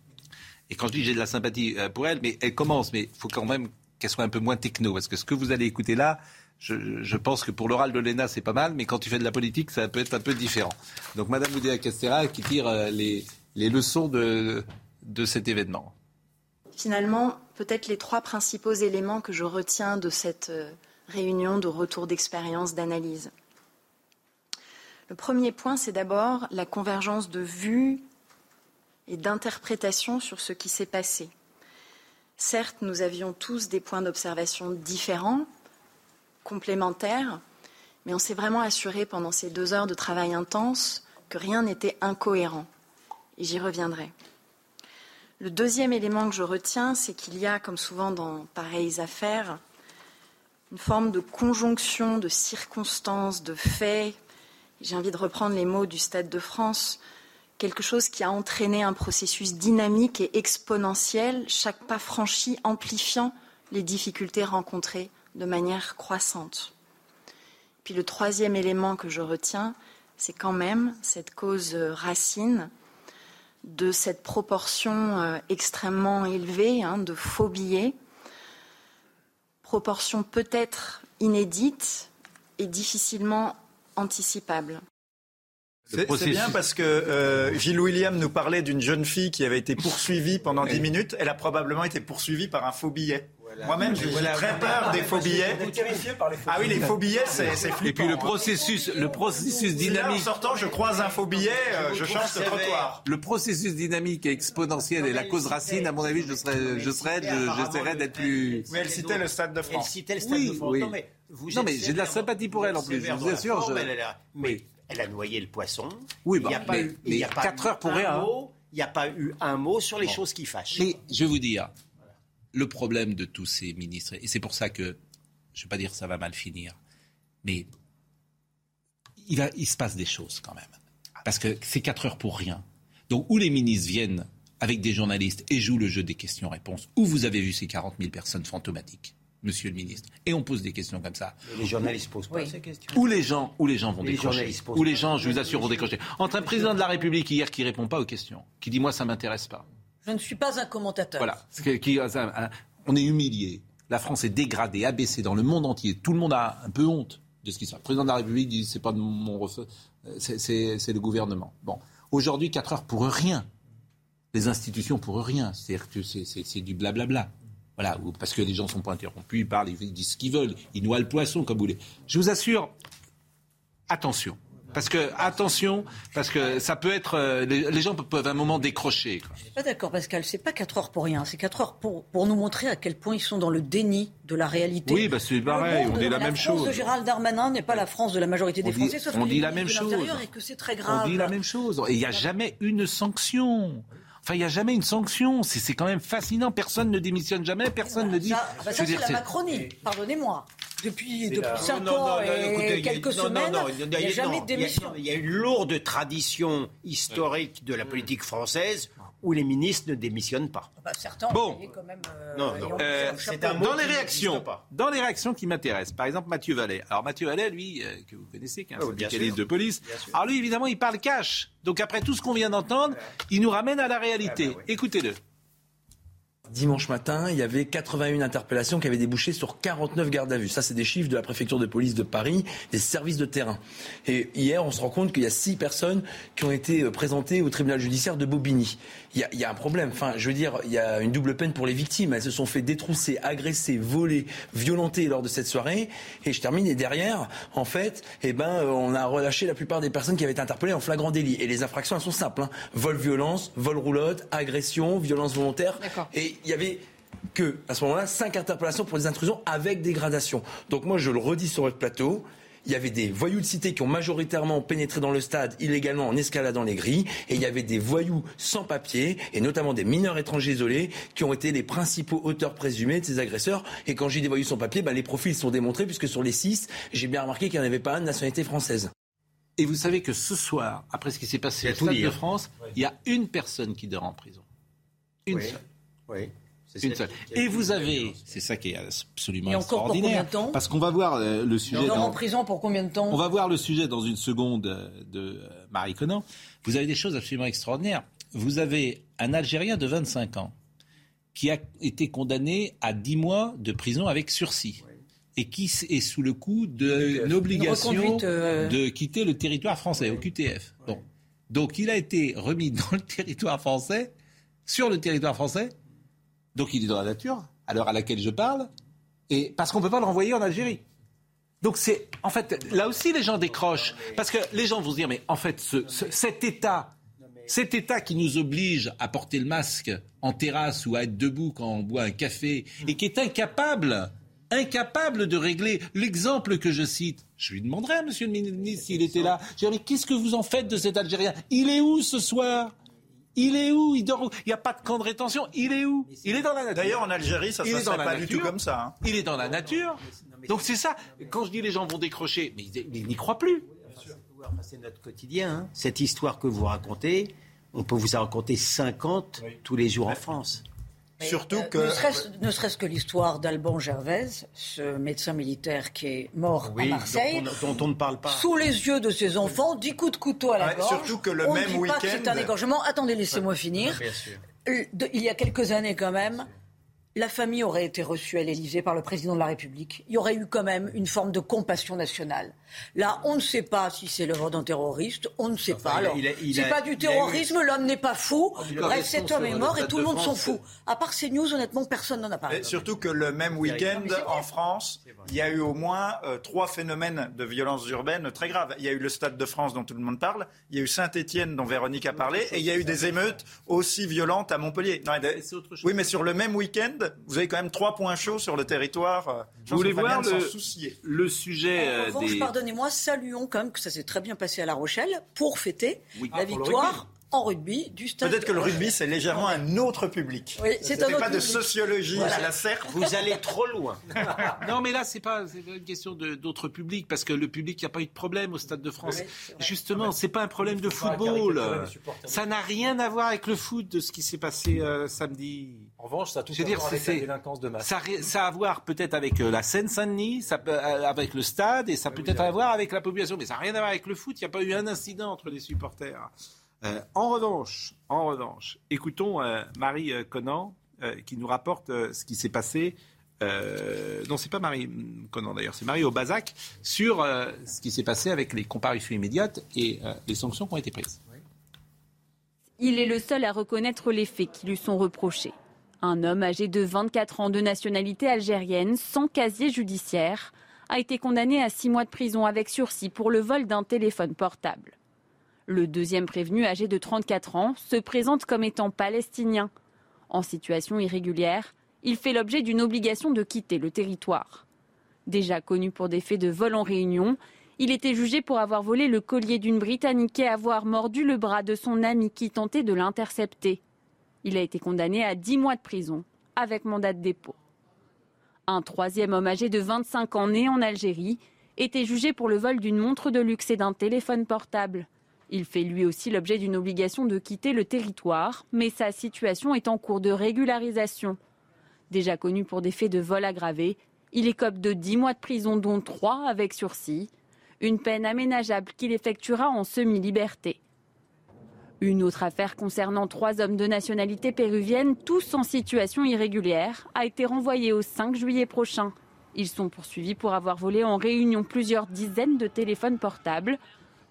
Speaker 1: Et quand je dis j'ai de la sympathie pour elle, mais elle commence, mais il faut quand même qu'elle soit un peu moins techno, parce que ce que vous allez écouter là, je, pense que pour l'oral de l'ENA, c'est pas mal, mais quand tu fais de la politique, ça peut être un peu différent. Donc, Madame Oudéa Castera qui tire euh, les, leçons de, de cet événement.
Speaker 7: Finalement, peut-être les trois principaux éléments que je retiens de cette euh, réunion de retour d'expérience, d'analyse. Le premier point, c'est d'abord la convergence de vues et d'interprétation sur ce qui s'est passé. Certes, nous avions tous des points d'observation différents, complémentaires, mais on s'est vraiment assuré pendant ces deux heures de travail intense que rien n'était incohérent. Et j'y reviendrai. Le deuxième élément que je retiens, c'est qu'il y a, comme souvent dans pareilles affaires, une forme de conjonction de circonstances, de faits. J'ai envie de reprendre les mots du Stade de France, quelque chose qui a entraîné un processus dynamique et exponentiel, chaque pas franchi amplifiant les difficultés rencontrées de manière croissante. Puis le troisième élément que je retiens, c'est quand même cette cause racine de cette proportion euh, extrêmement élevée hein, de faux billets, proportion peut-être inédite et difficilement anticipable.
Speaker 6: C'est bien parce que euh, Gilles William nous parlait d'une jeune fille qui avait été poursuivie pendant 10 minutes. Elle a probablement été poursuivie par un faux billet. Moi-même, j'ai très peur des faux billets. Ah oui, les faux billets, c'est flippant.
Speaker 1: Et puis le processus, le processus dynamique.
Speaker 6: en sortant, je croise un faux billet, euh, je change de trottoir.
Speaker 1: Le processus dynamique et exponentiel et la cause racine, à mon avis, je serais, je serais, j'essaierais d'être plus.
Speaker 6: Mais elle citait le Stade de France.
Speaker 5: Elle citait le Stade de France.
Speaker 1: Non, mais, non, mais j'ai de la sympathie pour elle en plus. Je vous assure.
Speaker 5: Mais elle a noyé le poisson.
Speaker 1: Oui, il n'y a pas eu, il y a 4 heures pour rien.
Speaker 5: Il n'y a pas eu un mot sur les choses qui fâchent.
Speaker 1: Mais je vais vous dire, le problème de tous ces ministres, et c'est pour ça que, je ne vais pas dire que ça va mal finir, mais il, se passe des choses quand même. Parce que c'est 4 heures pour rien. Donc, où les ministres viennent avec des journalistes et jouent le jeu des questions-réponses, où vous avez vu ces 40 000 personnes fantomatiques? Monsieur le ministre. Et on pose des questions comme ça.
Speaker 5: les journalistes posent pas ces questions.
Speaker 1: Où les gens, où les gens vont décrocher. Où les gens, je vous assure, vont décrocher. Entre un président de la République hier qui répond pas aux questions, qui dit moi ça m'intéresse pas.
Speaker 4: Je ne suis pas un commentateur.
Speaker 1: Voilà. on est humilié. La France est dégradée, abaissée dans le monde entier. Tout le monde a un peu honte de ce qui se passe. Le président de la République dit c'est pas mon c'est le gouvernement. Bon, aujourd'hui 4 heures pour rien. Les institutions pour rien. C'est-à-dire que c'est du blablabla. Voilà, parce que les gens ne sont pas interrompus, ils parlent, ils disent ce qu'ils veulent, ils noient le poisson comme vous voulez. Je vous assure, attention. Parce que, attention, parce que ça peut être. Euh, les, gens peuvent à un moment décrocher.
Speaker 4: Je suis pas d'accord, Pascal. C'est pas 4 heures pour rien. C'est 4 heures pour, pour nous montrer à quel point ils sont dans le déni de la réalité.
Speaker 1: Oui, bah c'est pareil. On dit la, même chose.
Speaker 4: La France de Gérald Darmanin n'est pas la France de la majorité des Français, sauf
Speaker 1: on dit la même chose.
Speaker 4: Et que c'est très grave.
Speaker 1: On dit la même chose. Et il n'y a jamais une sanction. Enfin, il n'y a jamais une sanction. C'est quand même fascinant. Personne ne démissionne jamais. Personne ne dit.
Speaker 4: Ça, bah ça c'est la Macronie. Pardonnez-moi. Depuis, depuis 5 ans et quelques semaines, il n'y a, jamais de démission.
Speaker 5: Il y a une lourde tradition historique de la politique française où les ministres ne démissionnent pas.
Speaker 4: Bah, certains bon. quand même. Euh,
Speaker 1: non, non. Euh, dans les réactions, dans les réactions qui m'intéressent, par exemple Mathieu Vallet. Alors Mathieu Vallet, lui, euh, que vous connaissez, qui est un oh, syndicaliste de police. Alors lui, évidemment, il parle cash. Donc après tout ce qu'on vient d'entendre, il nous ramène à la réalité. Ah, bah Écoutez-le
Speaker 8: dimanche matin, il y avait 81 interpellations qui avaient débouché sur 49 gardes à vue. Ça, c'est des chiffres de la préfecture de police de Paris, des services de terrain. Et hier, on se rend compte qu'il y a six personnes qui ont été euh, présentées au tribunal judiciaire de Bobigny. Il y, a, un problème. Enfin, je veux dire, il y a une double peine pour les victimes. Elles se sont fait détrousser, agresser, voler, violenter lors de cette soirée. Et je termine. Et derrière, en fait, eh ben, euh, on a relâché la plupart des personnes qui avaient été interpellées en flagrant délit. Et les infractions, elles sont simples. Hein. Vol, violence, vol, roulotte, agression, violence volontaire. Et il y avait que, à ce moment-là, cinq interpellations pour des intrusions avec dégradation. Donc moi, je le redis sur votre plateau. Il y avait des voyous de cité qui ont majoritairement pénétré dans le stade illégalement en escaladant les grilles. Et il y avait des voyous sans papier, et notamment des mineurs étrangers isolés, qui ont été les principaux auteurs présumés de ces agresseurs. Et quand j'ai des voyous sans papier, ben, les profils sont démontrés, puisque sur les six, j'ai bien remarqué qu'il n'y en avait pas un de nationalité française.
Speaker 1: Et vous savez que ce soir, après ce qui s'est passé au Stade de France, il y a une personne qui dort en prison. Une seule.
Speaker 5: Oui.
Speaker 1: Une seule. Et vous avez, c'est ça qui est absolument
Speaker 4: Et encore pour
Speaker 1: extraordinaire,
Speaker 4: combien de temps
Speaker 1: parce qu'on va voir euh, le sujet. Dans-
Speaker 4: en prison pour combien de temps
Speaker 1: On va voir le sujet dans une seconde euh, de euh, Marie Conan. Vous avez des choses absolument extraordinaires. Vous avez un Algérien de 25 ans qui a été condamné à 10 mois de prison avec sursis et qui est sous le coup d'une obligation
Speaker 4: euh,
Speaker 1: de quitter le territoire français, au QTF. Bon. Donc il a été remis dans le territoire français, sur le territoire français, donc il est dans la nature, à l'heure à laquelle je parle, et parce qu'on ne peut pas le renvoyer en Algérie. Donc c'est en fait là aussi les gens décrochent parce que les gens vont se dire mais en fait ce- ce- cet État, cet État qui nous oblige à porter le masque en terrasse ou à être debout quand on boit un café et qui est incapable, incapable de régler l'exemple que je cite. Je lui demanderai à Monsieur le ministre s'il était là. Je dirais mais qu'est-ce que vous en faites de cet Algérien? Il est où ce soir? Il est où? Il dort où? Il n'y a pas de camp de rétention. Il est où? Il est dans la nature.
Speaker 6: D'ailleurs, en Algérie, ça ne se pas du tout comme ça. hein.
Speaker 1: Il est dans la nature. Donc c'est ça. Quand je dis les gens vont décrocher, mais ils, n'y croient plus.
Speaker 5: Enfin, c'est notre quotidien. hein. Cette histoire que vous racontez, on peut vous en raconter 50 tous les jours en France.
Speaker 6: Surtout
Speaker 4: euh,
Speaker 6: que-
Speaker 4: Ne serait-ce, ne serait-ce que l'histoire d'Alban Gervais, ce médecin militaire qui est mort
Speaker 5: Oui,
Speaker 4: à Marseille.
Speaker 5: dont, on- dont on ne parle pas.
Speaker 4: Sous les yeux de ses enfants, dix coups de couteau à la
Speaker 6: Ouais,
Speaker 4: gorge.
Speaker 6: surtout que le
Speaker 4: On
Speaker 6: même
Speaker 4: ne dit pas que c'est un égorgement. Attendez, laissez-moi finir. Euh, il y a quelques années quand même, la famille aurait été reçue à l'Élysée par le président de la République. Il y aurait eu quand même une forme de compassion nationale. Là, on ne sait pas si c'est l'œuvre d'un terroriste, on ne sait
Speaker 5: Enfin,
Speaker 4: pas.
Speaker 5: il a-
Speaker 4: Alors,
Speaker 5: il a- il
Speaker 4: c'est pas du
Speaker 5: eu-
Speaker 4: terrorisme, l'homme n'est pas fou.
Speaker 1: a
Speaker 4: Bref, cet homme est mort et tout le
Speaker 1: de
Speaker 4: monde s'en fout. À part ces news, honnêtement, personne n'en a parlé.
Speaker 6: Et surtout que le même week-end, en France, il y a eu au moins euh, trois phénomènes de violence urbaine très graves. Il y a eu le Stade de France dont tout le monde parle, il y a eu Saint-Étienne dont Véronique a parlé, et il y a eu des émeutes aussi violentes à Montpellier. Non. Oui, mais sur le même week-end, vous avez quand même trois points chauds sur le territoire. euh, je
Speaker 1: Vous voulez voir le, sujet
Speaker 4: En
Speaker 1: euh,
Speaker 4: revanche,
Speaker 1: des...
Speaker 4: pardonnez-moi, saluons quand même que ça s'est très bien passé à La Rochelle pour fêter
Speaker 1: Oui.
Speaker 4: la
Speaker 1: Ah,
Speaker 4: victoire en rugby du stade.
Speaker 6: Peut-être que le rugby, c'est légèrement un autre public.
Speaker 4: Oui, c'est un autre
Speaker 6: pas de
Speaker 4: public.
Speaker 6: sociologie à la serre.
Speaker 5: Vous allez trop loin.
Speaker 1: Non, mais là, c'est pas, pas une question d'autres publics, parce que le public, il n'y a pas eu de problème au Stade de France.
Speaker 4: Oui.
Speaker 1: Justement, c'est pas un problème de football. Ça n'a rien à voir avec le foot de ce qui s'est passé euh, samedi.
Speaker 2: En revanche, ça a tout à
Speaker 1: dire,
Speaker 2: voir avec
Speaker 1: c'est-
Speaker 2: la délinquance de masse.
Speaker 1: Ça, a ri- ça a à voir peut-être avec euh, la Seine-Saint-Denis, ça peut- euh, avec le stade, et ça peut être à voir avec la population, mais ça n'a rien à voir avec le foot. Il n'y a pas eu un incident entre les supporters. Euh, en revanche, en revanche, écoutons euh, Marie euh, Conan euh, qui nous rapporte euh, ce qui s'est passé. euh, non, c'est pas Marie hum, Conan d'ailleurs, c'est Marie Aubazac sur euh, ce qui s'est passé avec les comparutions immédiates et euh, les sanctions qui ont été prises.
Speaker 9: Il est le seul à reconnaître les faits qui lui sont reprochés. Un homme âgé de 24 ans de nationalité algérienne, sans casier judiciaire, a été condamné à six mois de prison avec sursis pour le vol d'un téléphone portable. Le deuxième prévenu, âgé de 34 ans, se présente comme étant palestinien. En situation irrégulière, il fait l'objet d'une obligation de quitter le territoire. Déjà connu pour des faits de vol en réunion, il était jugé pour avoir volé le collier d'une Britannique et avoir mordu le bras de son ami qui tentait de l'intercepter. Il a été condamné à 10 mois de prison, avec mandat de dépôt. Un troisième homme âgé de 25 ans né en Algérie était jugé pour le vol d'une montre de luxe et d'un téléphone portable. Il fait lui aussi l'objet d'une obligation de quitter le territoire, mais sa situation est en cours de régularisation. Déjà connu pour des faits de vol aggravé, il écope de 10 mois de prison, dont 3 avec sursis, une peine aménageable qu'il effectuera en semi-liberté. Une autre affaire concernant trois hommes de nationalité péruvienne, tous en situation irrégulière, a été renvoyée au 5 juillet prochain. Ils sont poursuivis pour avoir volé en réunion plusieurs dizaines de téléphones portables.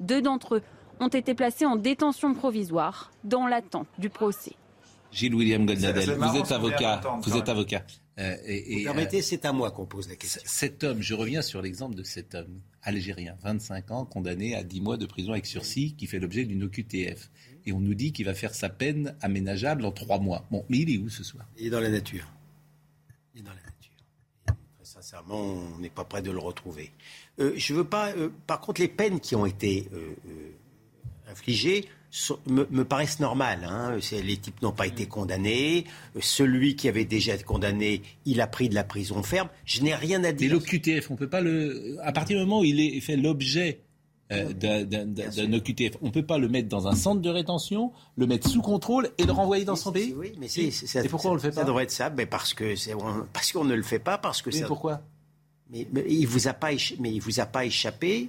Speaker 9: Deux d'entre eux ont été placés en détention provisoire dans l'attente du procès.
Speaker 1: Gilles William Goldnadel, vous êtes Vous avocat. Euh, et, et,
Speaker 5: Vous permettez, c'est à moi qu'on pose la question.
Speaker 1: Cet homme, je reviens sur l'exemple de cet homme algérien, 25 ans, condamné à 10 mois de prison avec sursis, qui fait l'objet d'une OQTF. Et on nous dit qu'il va faire sa peine aménageable en 3 mois. Bon, mais il est où ce soir?
Speaker 5: Il est dans la nature. Il est dans la nature. Très sincèrement, on n'est pas prêt de le retrouver. Euh, je veux pas. euh, par contre, les peines qui ont été euh, euh, infligées me, me paraissent normales. hein. Les types n'ont pas été condamnés. Celui qui avait déjà été condamné, il a pris de la prison ferme. Je n'ai rien à
Speaker 1: Mais
Speaker 5: dire.
Speaker 1: l'OQTF, on peut pas le. À partir du moment où il est fait l'objet euh, d'un OQTF. On ne peut pas le mettre dans un centre de rétention, le mettre sous contrôle et le renvoyer dans son pays?
Speaker 5: Oui, mais c'est,
Speaker 1: et pourquoi on le fait pas?
Speaker 5: Ça devrait être ça, mais parce que parce qu'on ne le fait pas, parce que
Speaker 1: mais pourquoi?
Speaker 5: Mais, il vous a pas mais il vous a pas échappé,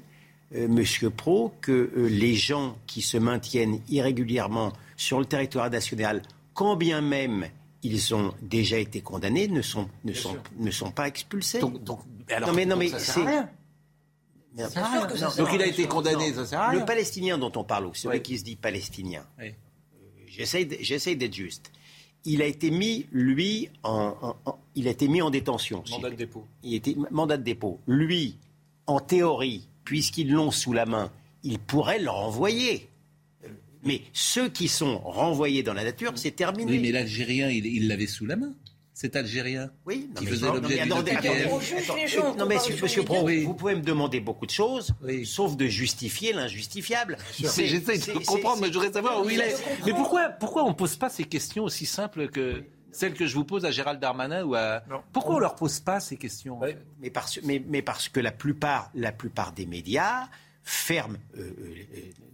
Speaker 5: euh, Monsieur Pro, que euh, les gens qui se maintiennent irrégulièrement sur le territoire national, quand bien même ils ont déjà été condamnés, ne sont, ne sont, ne sont pas expulsés.
Speaker 1: Donc, alors, non mais, non, mais c'est... Rien. Donc il a été condamné, ça sert à rien.
Speaker 5: Le Palestinien dont on parle, celui qui se dit palestinien, euh, j'essaie d'être juste. Il a été mis, lui, en, il a été mis en détention.
Speaker 2: Mandat de dépôt.
Speaker 5: Il était mandat de dépôt. Lui, en théorie, puisqu'ils l'ont sous la main, il pourrait le renvoyer. Mais ceux qui sont renvoyés dans la nature, c'est terminé.
Speaker 1: Oui, mais l'Algérien, il l'avait sous la main cet Algérien
Speaker 5: oui,
Speaker 1: qui faisait l'objet d'une Non
Speaker 5: mais Monsieur Pro, vous pouvez me demander beaucoup de choses, sauf de justifier l'injustifiable.
Speaker 1: J'essaie de comprendre, mais je voudrais savoir où il est. Mais pourquoi, pourquoi on ne pose pas ces questions aussi simples que celles que je vous pose à Gérald Darmanin ou à... Pourquoi on ne leur pose pas ces questions
Speaker 5: mais, parce, mais, mais, parce que la plupart, la plupart des médias ferment euh, euh,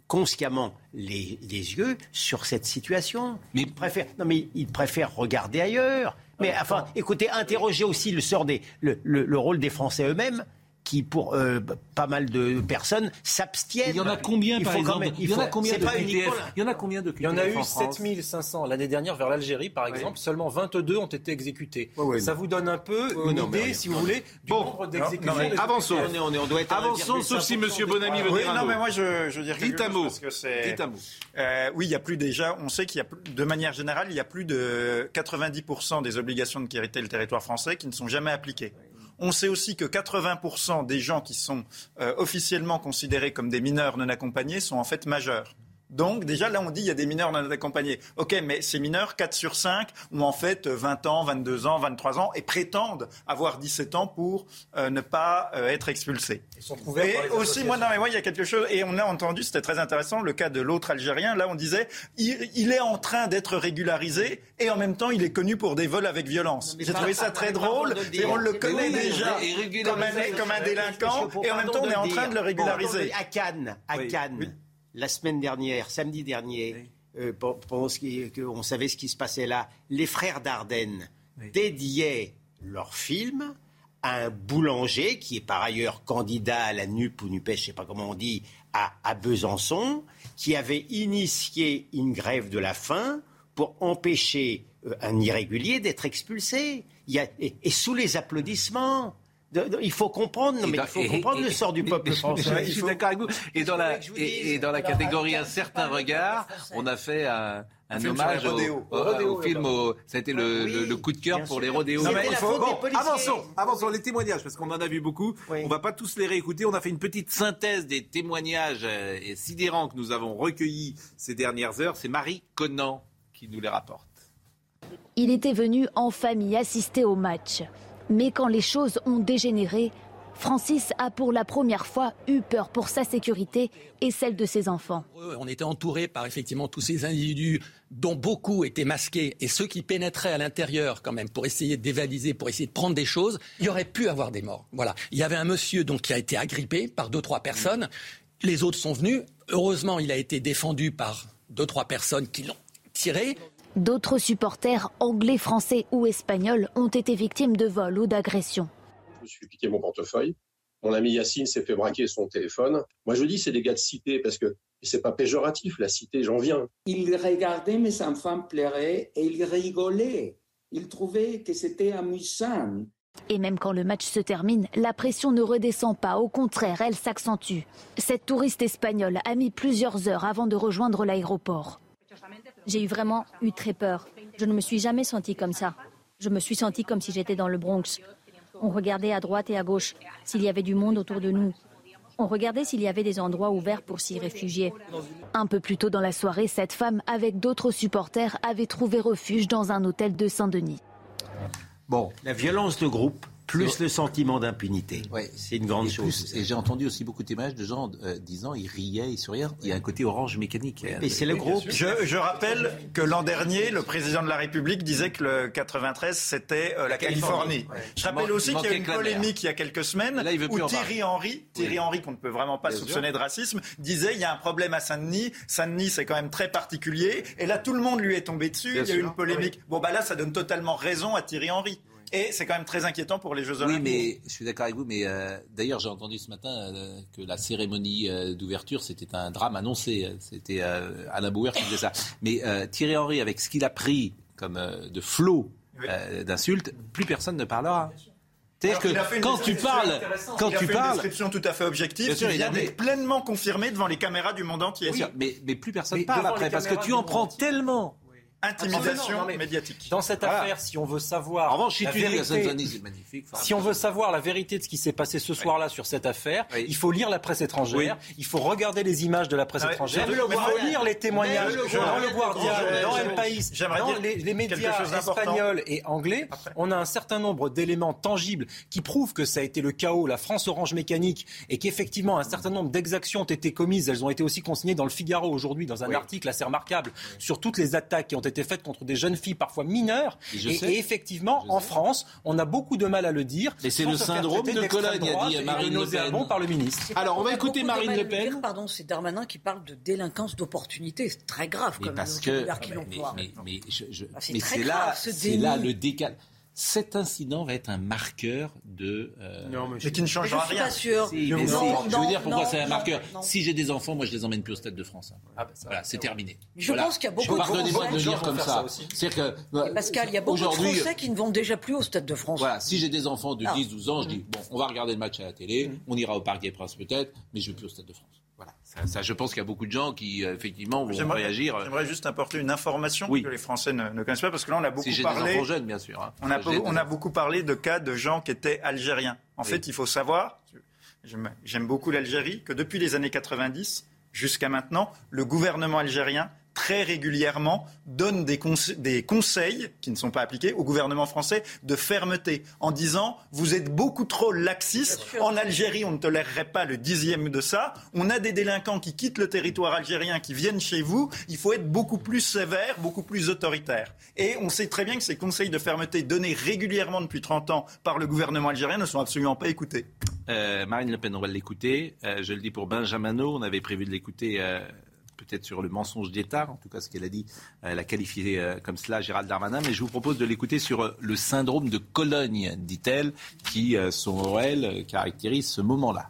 Speaker 5: consciemment les, les, yeux sur cette situation. Mais... Ils préfèrent, non mais ils préfèrent regarder ailleurs. Mais enfin, écoutez, interrogez aussi le sort des, le, le, rôle des Français eux-mêmes qui, pour euh, pas mal de personnes, s'abstiennent.
Speaker 1: Il y en a combien, par exemple Il y en a combien de QTF
Speaker 2: Il y en a combien de Il y en a eu 7500 l'année dernière vers l'Algérie, par exemple. Seulement 22 ont été exécutés. Ça vous donne un peu une idée, si vous voulez, du nombre d'exécutions.
Speaker 1: Avançons. On, on doit être Avançons, sauf si M. Bonamy veut dire un.
Speaker 6: Non, mais moi, je, je c'est...
Speaker 1: Dites un mot.
Speaker 6: Euh, oui, il y a plus déjà, on sait qu'il y a, de manière générale, il y a plus de 90% des obligations de quitter le territoire français qui ne sont jamais appliquées. On sait aussi que 80% des gens qui sont euh, officiellement considérés comme des mineurs non accompagnés sont en fait majeurs. Donc déjà là on dit il y a des mineurs non accompagnés. Ok mais ces mineurs, 4 sur 5, ont en fait 20 ans, 22 ans, 23 ans et prétendent avoir 17 ans pour euh, ne pas euh, être expulsés.
Speaker 2: Ils sont et
Speaker 6: aussi moi non mais moi il y a quelque chose et on a entendu c'était très intéressant le cas de l'autre Algérien là on disait il, est en train d'être régularisé et en même temps il est connu pour des vols avec violence. J'ai trouvé ça très drôle et on le connaît déjà comme un, comme un délinquant et en même temps on est en train de le régulariser.
Speaker 5: à Cannes, à Cannes la semaine dernière, samedi dernier, euh, on savait ce qui se passait là, les frères Dardenne dédiaient leur film à un boulanger qui est par ailleurs candidat à la NUP ou NUPES, je ne sais pas comment on dit, à, Besançon, qui avait initié une grève de la faim pour empêcher euh, un irrégulier d'être expulsé. et, sous les applaudissements il faut comprendre, il faut comprendre le sort du peuple français.
Speaker 1: Je suis d'accord avec vous. Et dans la, et, dans la catégorie un certain regard, on a fait un, un hommage au, film. ça a été le, coup de cœur pour les rodéos. avançons, avançons les témoignages parce qu'on en a vu beaucoup. On va pas tous les réécouter. On a fait une petite synthèse des témoignages euh, sidérants que nous avons recueillis ces dernières heures. C'est Marie Conan qui nous les rapporte.
Speaker 10: Il était venu en famille assister au match. Mais quand les choses ont dégénéré, Francis a pour la première fois eu peur pour sa sécurité et celle de ses enfants.
Speaker 11: On était entouré par effectivement tous ces individus dont beaucoup étaient masqués et ceux qui pénétraient à l'intérieur quand même pour essayer de dévaliser, pour essayer de prendre des choses, il y aurait pu avoir des morts. Voilà. Il y avait un monsieur donc qui a été agrippé par deux trois personnes. Les autres sont venus. Heureusement, il a été défendu par deux trois personnes qui l'ont tiré.
Speaker 10: D'autres supporters anglais, français ou espagnols ont été victimes de vols ou d'agressions.
Speaker 12: Je me suis piqué mon portefeuille. Mon ami Yacine s'est fait braquer son téléphone. Moi, je dis c'est des gars de cité parce que c'est pas péjoratif, la cité, j'en viens.
Speaker 13: Il regardait mes enfants pleurer et il rigolait. Il trouvait que c'était amusant.
Speaker 10: Et même quand le match se termine, la pression ne redescend pas, au contraire, elle s'accentue. Cette touriste espagnole a mis plusieurs heures avant de rejoindre l'aéroport.
Speaker 14: J'ai eu vraiment eu très peur. Je ne me suis jamais sentie comme ça. Je me suis sentie comme si j'étais dans le Bronx. On regardait à droite et à gauche s'il y avait du monde autour de nous. On regardait s'il y avait des endroits ouverts pour s'y réfugier.
Speaker 10: Un peu plus tôt dans la soirée, cette femme, avec d'autres supporters, avait trouvé refuge dans un hôtel de Saint-Denis.
Speaker 5: Bon, la violence de groupe plus le sentiment d'impunité. C'est une grande
Speaker 1: et
Speaker 5: chose.
Speaker 1: plus- et j'ai entendu aussi beaucoup de témoignages de gens euh, disant ils riaient, ils souriaient. Il y a un côté orange mécanique.
Speaker 5: mais c'est le groupe.
Speaker 6: Je, je rappelle que l'an dernier, le président de la République disait que le 93, c'était euh, la Californie.
Speaker 1: Californie.
Speaker 6: Je rappelle aussi qu'il y a
Speaker 1: manquait
Speaker 6: une polémique il y a quelques semaines
Speaker 1: Là, il veut plus
Speaker 6: où. Thierry Henry, Thierry Henry qu'on ne peut vraiment pas
Speaker 1: Bien
Speaker 6: soupçonner
Speaker 1: sûr.
Speaker 6: de racisme, disait il y a un problème à Saint-Denis. Saint-Denis, c'est quand même très particulier. Et là, tout le monde lui est tombé dessus.
Speaker 1: Bien
Speaker 6: il y a eu une polémique. Bon, bah là, ça donne totalement raison à Thierry Henry. Et c'est quand même très inquiétant pour les Jeux
Speaker 1: Oui,
Speaker 6: Olympiques.
Speaker 1: mais je suis d'accord avec vous. Mais euh, d'ailleurs, j'ai entendu ce matin euh, que la cérémonie euh, d'ouverture, c'était un drame annoncé. C'était euh, Alain Bauer qui disait ça. Mais euh, Thierry Henry, avec ce qu'il a pris comme euh, de flot euh, d'insultes, plus personne ne parlera. C'est-à-dire que quand tu parles, quand
Speaker 6: Il a
Speaker 1: tu
Speaker 6: fait une
Speaker 1: parles,
Speaker 6: description tout à fait objective,
Speaker 1: Bien sûr, il a des-
Speaker 6: d'être pleinement confirmée devant les caméras du monde entier.
Speaker 1: Bien sûr, mais, mais plus personne
Speaker 2: Mais
Speaker 1: parle après parce que tu en prends
Speaker 2: entier.
Speaker 1: tellement.
Speaker 6: Intimidation
Speaker 2: Non, mais
Speaker 6: médiatique.
Speaker 2: Dans cette
Speaker 1: Voilà.
Speaker 2: affaire, si on veut savoir.
Speaker 1: En revanche, si
Speaker 2: la
Speaker 1: tu
Speaker 2: vérité-
Speaker 1: Seine-Saint-Denis, c'est magnifique. enfin,
Speaker 2: Si on veut savoir la vérité de ce qui s'est passé ce soir-là sur cette affaire, il faut lire la presse étrangère, il faut regarder les images de la presse
Speaker 6: Ah
Speaker 2: étrangère, il faut lire les témoignages
Speaker 6: Le
Speaker 2: dans le Guardian, dans El País, dans les, les médias espagnols et anglais. On a un certain nombre d'éléments tangibles qui prouvent que ça a été le chaos, la France orange mécanique, et qu'effectivement un certain nombre d'exactions ont été commises. Elles ont été aussi consignées dans le Figaro aujourd'hui, dans un article assez remarquable, sur toutes les attaques qui ont été faites contre des jeunes filles, parfois mineures.
Speaker 1: Et je
Speaker 2: Et,
Speaker 1: sais.
Speaker 2: et effectivement, en France, on a beaucoup de mal à le dire.
Speaker 1: Mais c'est le syndrome de Cologne, a dit
Speaker 2: et
Speaker 1: Marine Le Pen.
Speaker 2: par le ministre.
Speaker 1: Alors, on va écouter Marine Le
Speaker 4: dire,
Speaker 1: Pen.
Speaker 4: pardon, c'est Darmanin qui parle de délinquance d'opportunité. C'est très grave comme
Speaker 1: parce que
Speaker 4: qu'il
Speaker 1: mais, mais, mais, je- je-
Speaker 4: Ah, c'est
Speaker 1: mais là,
Speaker 4: ce
Speaker 1: là le décal. Cet incident va être un marqueur de. euh,
Speaker 6: Mais qui ne changera
Speaker 4: Mais je suis
Speaker 6: rien.
Speaker 4: pas sûr.
Speaker 1: Si,
Speaker 4: Non,
Speaker 1: mais si,
Speaker 4: non,
Speaker 1: je veux dire pourquoi
Speaker 4: non,
Speaker 1: c'est un
Speaker 4: non,
Speaker 1: marqueur.
Speaker 4: non.
Speaker 1: Si j'ai des enfants, moi je les emmène plus au Stade de France. hein. voilà, c'est terminé.
Speaker 4: Je
Speaker 1: Voilà.
Speaker 4: pense qu'il y a beaucoup de
Speaker 1: Pardonnez-moi de le
Speaker 4: Français
Speaker 1: dire
Speaker 4: qui
Speaker 1: comme
Speaker 4: vont
Speaker 1: ça.
Speaker 4: ça
Speaker 1: que euh,
Speaker 4: Pascal, il y a beaucoup de
Speaker 1: aujourd'hui,
Speaker 4: Français qui ne vont déjà plus au Stade de France.
Speaker 1: Voilà, si j'ai des enfants de
Speaker 4: Ah.
Speaker 1: 10-12 ans, je dis bon, on va regarder le match à la télé, on ira au Parc des Princes peut-être, mais je ne vais plus au Stade de France. Ça, je pense qu'il y a beaucoup de gens qui euh, effectivement vont
Speaker 6: J'aimerais
Speaker 1: réagir. euh,
Speaker 6: j'aimerais juste apporter une information
Speaker 1: Oui.
Speaker 6: que les Français ne, ne connaissent pas, parce que là, on a beaucoup
Speaker 1: Si des
Speaker 6: parlé.
Speaker 1: jeunes, bien sûr. hein.
Speaker 6: On a, on beaucoup parlé de cas de gens qui étaient algériens. En
Speaker 1: Oui.
Speaker 6: fait, il faut savoir, j'aime j'aime beaucoup l'Algérie, que depuis les années 90 jusqu'à maintenant, le gouvernement algérien très régulièrement donne des, conse- des conseils qui ne sont pas appliqués au gouvernement français de fermeté en disant vous êtes beaucoup trop laxiste. En Algérie, on ne tolérerait pas le dixième de ça. On a des délinquants qui quittent le territoire algérien, qui viennent chez vous. Il faut être beaucoup plus sévère, beaucoup plus autoritaire. Et on sait très bien que ces conseils de fermeté donnés régulièrement depuis 30 ans par le gouvernement algérien ne sont absolument pas écoutés.
Speaker 1: Euh, Marine Le Pen, on va l'écouter. Euh, je le dis pour Benjamino, on avait prévu de l'écouter euh, peut-être sur le mensonge d'État, en tout cas ce qu'elle a dit, euh, elle a qualifié euh, comme cela Gérald Darmanin, mais je vous propose de l'écouter sur euh, le syndrome de Cologne, dit-elle, qui, euh, selon elle, euh, caractérise ce moment-là.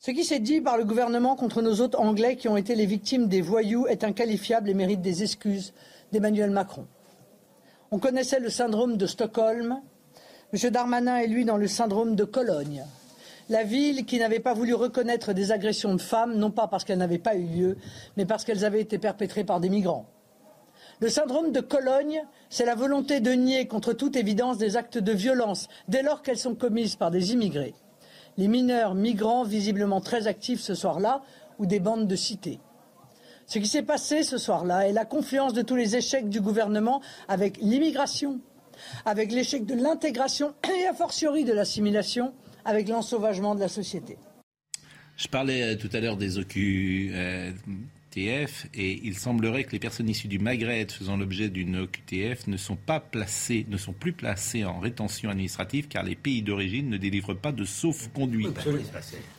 Speaker 15: Ce qui s'est dit par le gouvernement contre nos hôtes anglais qui ont été les victimes des voyous est inqualifiable et mérite des excuses d'Emmanuel Macron. On connaissait le syndrome de Stockholm. M. Darmanin est lui dans le syndrome de Cologne. La ville qui n'avait pas voulu reconnaître des agressions de femmes, non pas parce qu'elles n'avaient pas eu lieu, mais parce qu'elles avaient été perpétrées par des migrants. Le syndrome de Cologne, c'est la volonté de nier contre toute évidence des actes de violence dès lors qu'elles sont commises par des immigrés. Les mineurs migrants visiblement très actifs ce soir-là ou des bandes de cités. Ce qui s'est passé ce soir-là est la confluence de tous les échecs du gouvernement avec l'immigration, avec l'échec de l'intégration et a fortiori de l'assimilation, avec l'ensauvagement de la société.
Speaker 1: Je parlais euh, tout à l'heure des OQTF et il semblerait que les personnes issues du Maghreb faisant l'objet d'une OQTF ne sont pas placées, ne sont plus placées en rétention administrative car les pays d'origine ne délivrent pas de sauf-conduite.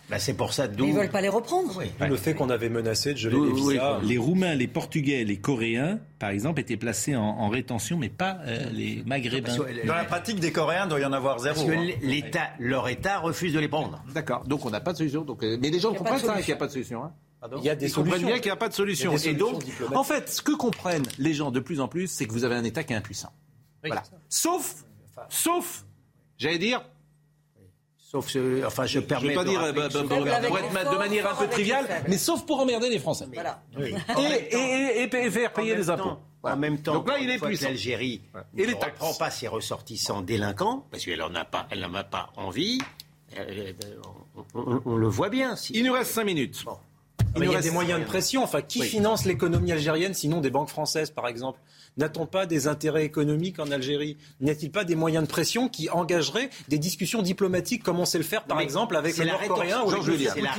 Speaker 5: Bah, c'est pour ça
Speaker 4: Mais ils veulent pas les reprendre.
Speaker 2: D'où Le fait qu'on avait menacé de geler
Speaker 1: Oui,
Speaker 2: les
Speaker 1: oui,
Speaker 2: visas.
Speaker 1: Les Roumains, les Portugais, les Coréens, par exemple, étaient placés en, en rétention, mais pas euh, les Maghrébins.
Speaker 6: Dans la pratique des Coréens, il doit y en avoir zéro.
Speaker 5: Parce que
Speaker 6: hein.
Speaker 5: l'État, leur État refuse de les prendre.
Speaker 1: D'accord. Donc on n'a pas de solution. Donc, euh, mais les gens comprennent ça,
Speaker 4: solution.
Speaker 1: qu'il n'y a pas de solution. hein.
Speaker 2: Il y a des
Speaker 1: Ils comprennent
Speaker 2: solutions.
Speaker 1: bien qu'il n'y a pas de solution. Et donc, en fait, ce que comprennent les gens de plus en plus, c'est que vous avez un État qui est impuissant. voilà. Sauf, sauf, j'allais dire,
Speaker 5: Sauf, ce- enfin, je
Speaker 1: je ne
Speaker 5: permets.
Speaker 1: vais pas
Speaker 5: de
Speaker 1: dire euh, bah, bah, bah, pour être de manière un peu triviale, mais sauf pour emmerder les Français.
Speaker 4: Voilà.
Speaker 1: Et, et, et, et faire payer
Speaker 5: En
Speaker 1: les impôts.
Speaker 5: temps-
Speaker 1: Voilà.
Speaker 5: En même temps,
Speaker 1: Donc là, il est puissant.
Speaker 5: L'Algérie
Speaker 1: Et
Speaker 5: ne
Speaker 1: les
Speaker 5: reprend
Speaker 1: taxes.
Speaker 5: pas ses ressortissants délinquants, parce qu'elle n'en a pas, elle n'en a pas envie. euh, on, on- on le voit bien. Si.
Speaker 1: Il nous reste 5 minutes.
Speaker 2: Il, y a des moyens de pression. Enfin, qui finance l'économie algérienne sinon des banques françaises, par exemple? N'a-t-on pas des intérêts économiques en Algérie? N'y a-t-il pas des moyens de pression qui engageraient des discussions diplomatiques comme on sait le faire, par exemple, avec le Nord-Coréen ou
Speaker 5: C'est la,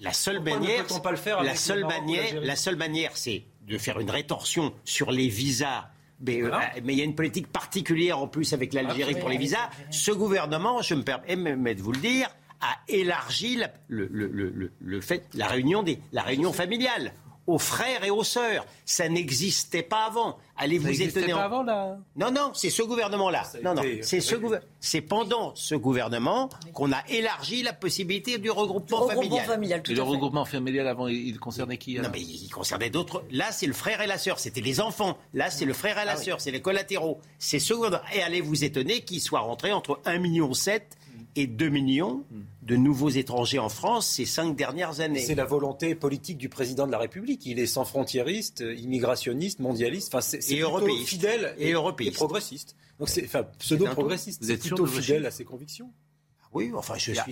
Speaker 5: la, seule manière. Pas le faire la seule manière, la seule manière, c'est de faire une rétorsion sur les visas. Mais, euh, mais, il y a une politique particulière en plus avec l'Algérie pour les visas. Ce gouvernement, je me permets de vous le dire, a élargi le, le, le, fait, la réunion, des, la réunion familiale aux frères et aux sœurs. Ça n'existait pas avant. Allez vous étonner.
Speaker 2: Pas avant, là
Speaker 5: Non, non, c'est ce gouvernement-là. Non, non, c'est ce C'est pendant ce gouvernement qu'on a élargi la possibilité du regroupement, familial.
Speaker 1: et le regroupement familial avant, il concernait qui
Speaker 5: Non, mais il concernait d'autres. Là, c'est le frère et la sœur. C'était les enfants. Là, c'est le frère et la ah sœur. C'est les collatéraux. C'est ce gouvernement. Et allez vous étonner qu'il soit rentré entre 1,7 million et 2 millions de nouveaux étrangers en France ces cinq dernières années.
Speaker 2: C'est la volonté politique du président de la République. Il est sans frontiériste, immigrationniste, mondialiste, enfin, c'est fidèle et, et, progressiste. Donc c'est enfin, pseudo-progressiste. Vous êtes plutôt fidèle à ses convictions
Speaker 5: ah oui, enfin, je suis sûr.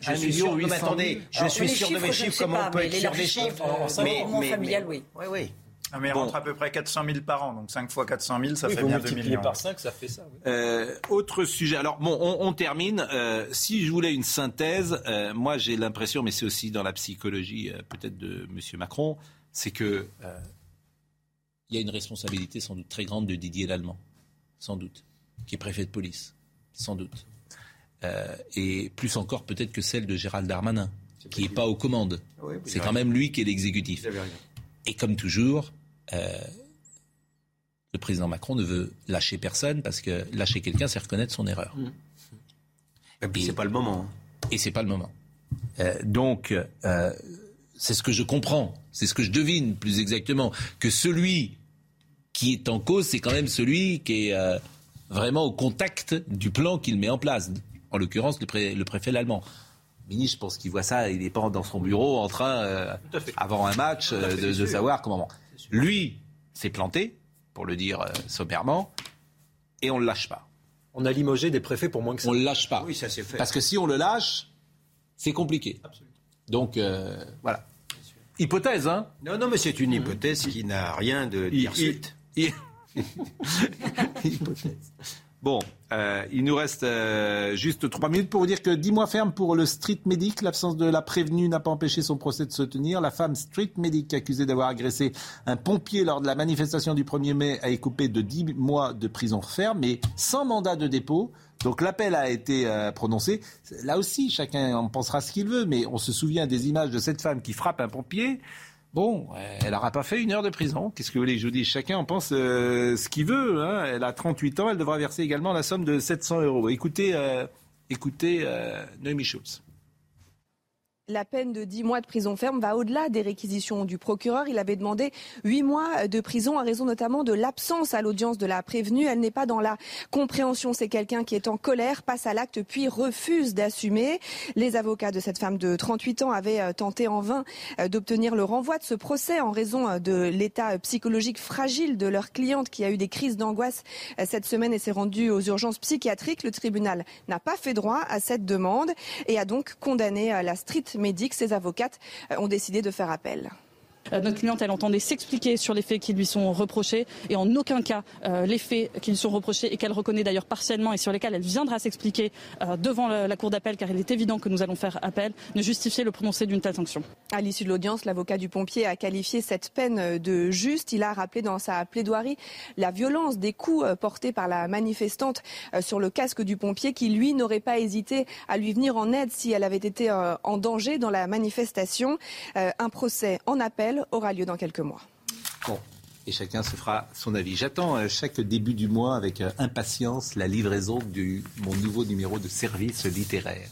Speaker 5: je suis sûr. Mais attendez, je suis sûr de mes chiffres. Comment on peut être sûr des chiffres
Speaker 4: Mais, familial, oui.
Speaker 5: Oui, oui.
Speaker 6: Ah, mais il rentre à peu près 400 000 par an, donc 5 fois 400 000, ça fait bien 2 millions.
Speaker 2: par 5, ça fait ça.
Speaker 1: Euh, autre sujet. Alors bon, on, termine. Euh, si je voulais une synthèse, euh, moi j'ai l'impression, mais c'est aussi dans la psychologie peut-être de M. Macron, c'est que il y a une responsabilité sans doute très grande de Didier Lallemand, sans doute, qui est préfet de police, sans doute, et plus encore peut-être que celle de Gérald Darmanin, qui n'est pas aux commandes. c'est quand même lui qui est l'exécutif. Et comme toujours, euh, le président Macron ne veut lâcher personne parce que lâcher quelqu'un, c'est reconnaître son erreur. Mmh.
Speaker 5: Et puis c'est pas le moment.
Speaker 1: Hein. Et c'est pas le moment. Euh, donc, euh, c'est ce que je comprends, c'est ce que je devine plus exactement, que celui qui est en cause, c'est quand même celui qui est vraiment au contact du plan qu'il met en place. En l'occurrence, le, le préfet allemand ministre, je pense qu'il voit ça, il n'est pas dans son bureau en train, euh, avant un match, euh, de, savoir comment. Lui s'est planté, pour le dire euh, sommairement, et on ne le lâche pas.
Speaker 2: On a limogé des préfets pour moins que ça.
Speaker 1: On ne le lâche pas.
Speaker 5: Oui, ça s'est fait.
Speaker 1: Parce que si on le lâche, c'est compliqué. Donc, voilà. Hypothèse, hein
Speaker 5: Non, non, mais c'est une hypothèse qui n'a rien de dire suite.
Speaker 1: hypothèse. Bon, euh, il nous reste euh, juste trois minutes pour vous dire que dix mois ferme pour le street medic. L'absence de la prévenue n'a pas empêché son procès de se tenir. La femme street medic accusée d'avoir agressé un pompier lors de la manifestation du 1er mai a écopé de dix mois de prison ferme, mais sans mandat de dépôt. Donc l'appel a été euh, prononcé. Là aussi, chacun en pensera ce qu'il veut, mais on se souvient des images de cette femme qui frappe un pompier. Bon, elle n'aura pas fait une heure de prison. Qu'est-ce que vous voulez que je vous dise Chacun en pense euh, ce qu'il veut. Hein. Elle a 38 ans, elle devra verser également la somme de 700 euros. Écoutez, euh, écoutez euh, Noémie
Speaker 16: la peine de 10 mois de prison ferme va au-delà des réquisitions du procureur. Il avait demandé 8 mois de prison à raison notamment de l'absence à l'audience de la prévenue. Elle n'est pas dans la compréhension. C'est quelqu'un qui est en colère, passe à l'acte puis refuse d'assumer. Les avocats de cette femme de 38 ans avaient euh, tenté en vain euh, d'obtenir le renvoi de ce procès en raison euh, de l'état psychologique fragile de leur cliente qui a eu des crises d'angoisse cette semaine et s'est rendue aux urgences psychiatriques. Le tribunal n'a pas fait droit à cette demande et a donc condamné la street médic, ses avocates euh, ont décidé de faire appel.
Speaker 17: Euh, notre cliente, elle entendait s'expliquer sur les faits qui lui sont reprochés et en aucun cas euh, les faits qui lui sont reprochés et qu'elle reconnaît d'ailleurs partiellement et sur lesquels elle viendra s'expliquer euh, devant la, Cour d'appel car il est évident que nous allons faire appel, ne justifier le prononcé d'une telle sanction.
Speaker 16: À l'issue de l'audience, l'avocat du pompier a qualifié cette peine de juste. Il a rappelé dans sa plaidoirie la violence des coups portés par la manifestante sur le casque du pompier qui, lui, n'aurait pas hésité à lui venir en aide si elle avait été en danger dans la manifestation. Un procès en appel aura lieu dans quelques mois.
Speaker 1: Bon, et chacun se fera son avis. J'attends euh, chaque début du mois avec euh, impatience la livraison de mon nouveau numéro de service littéraire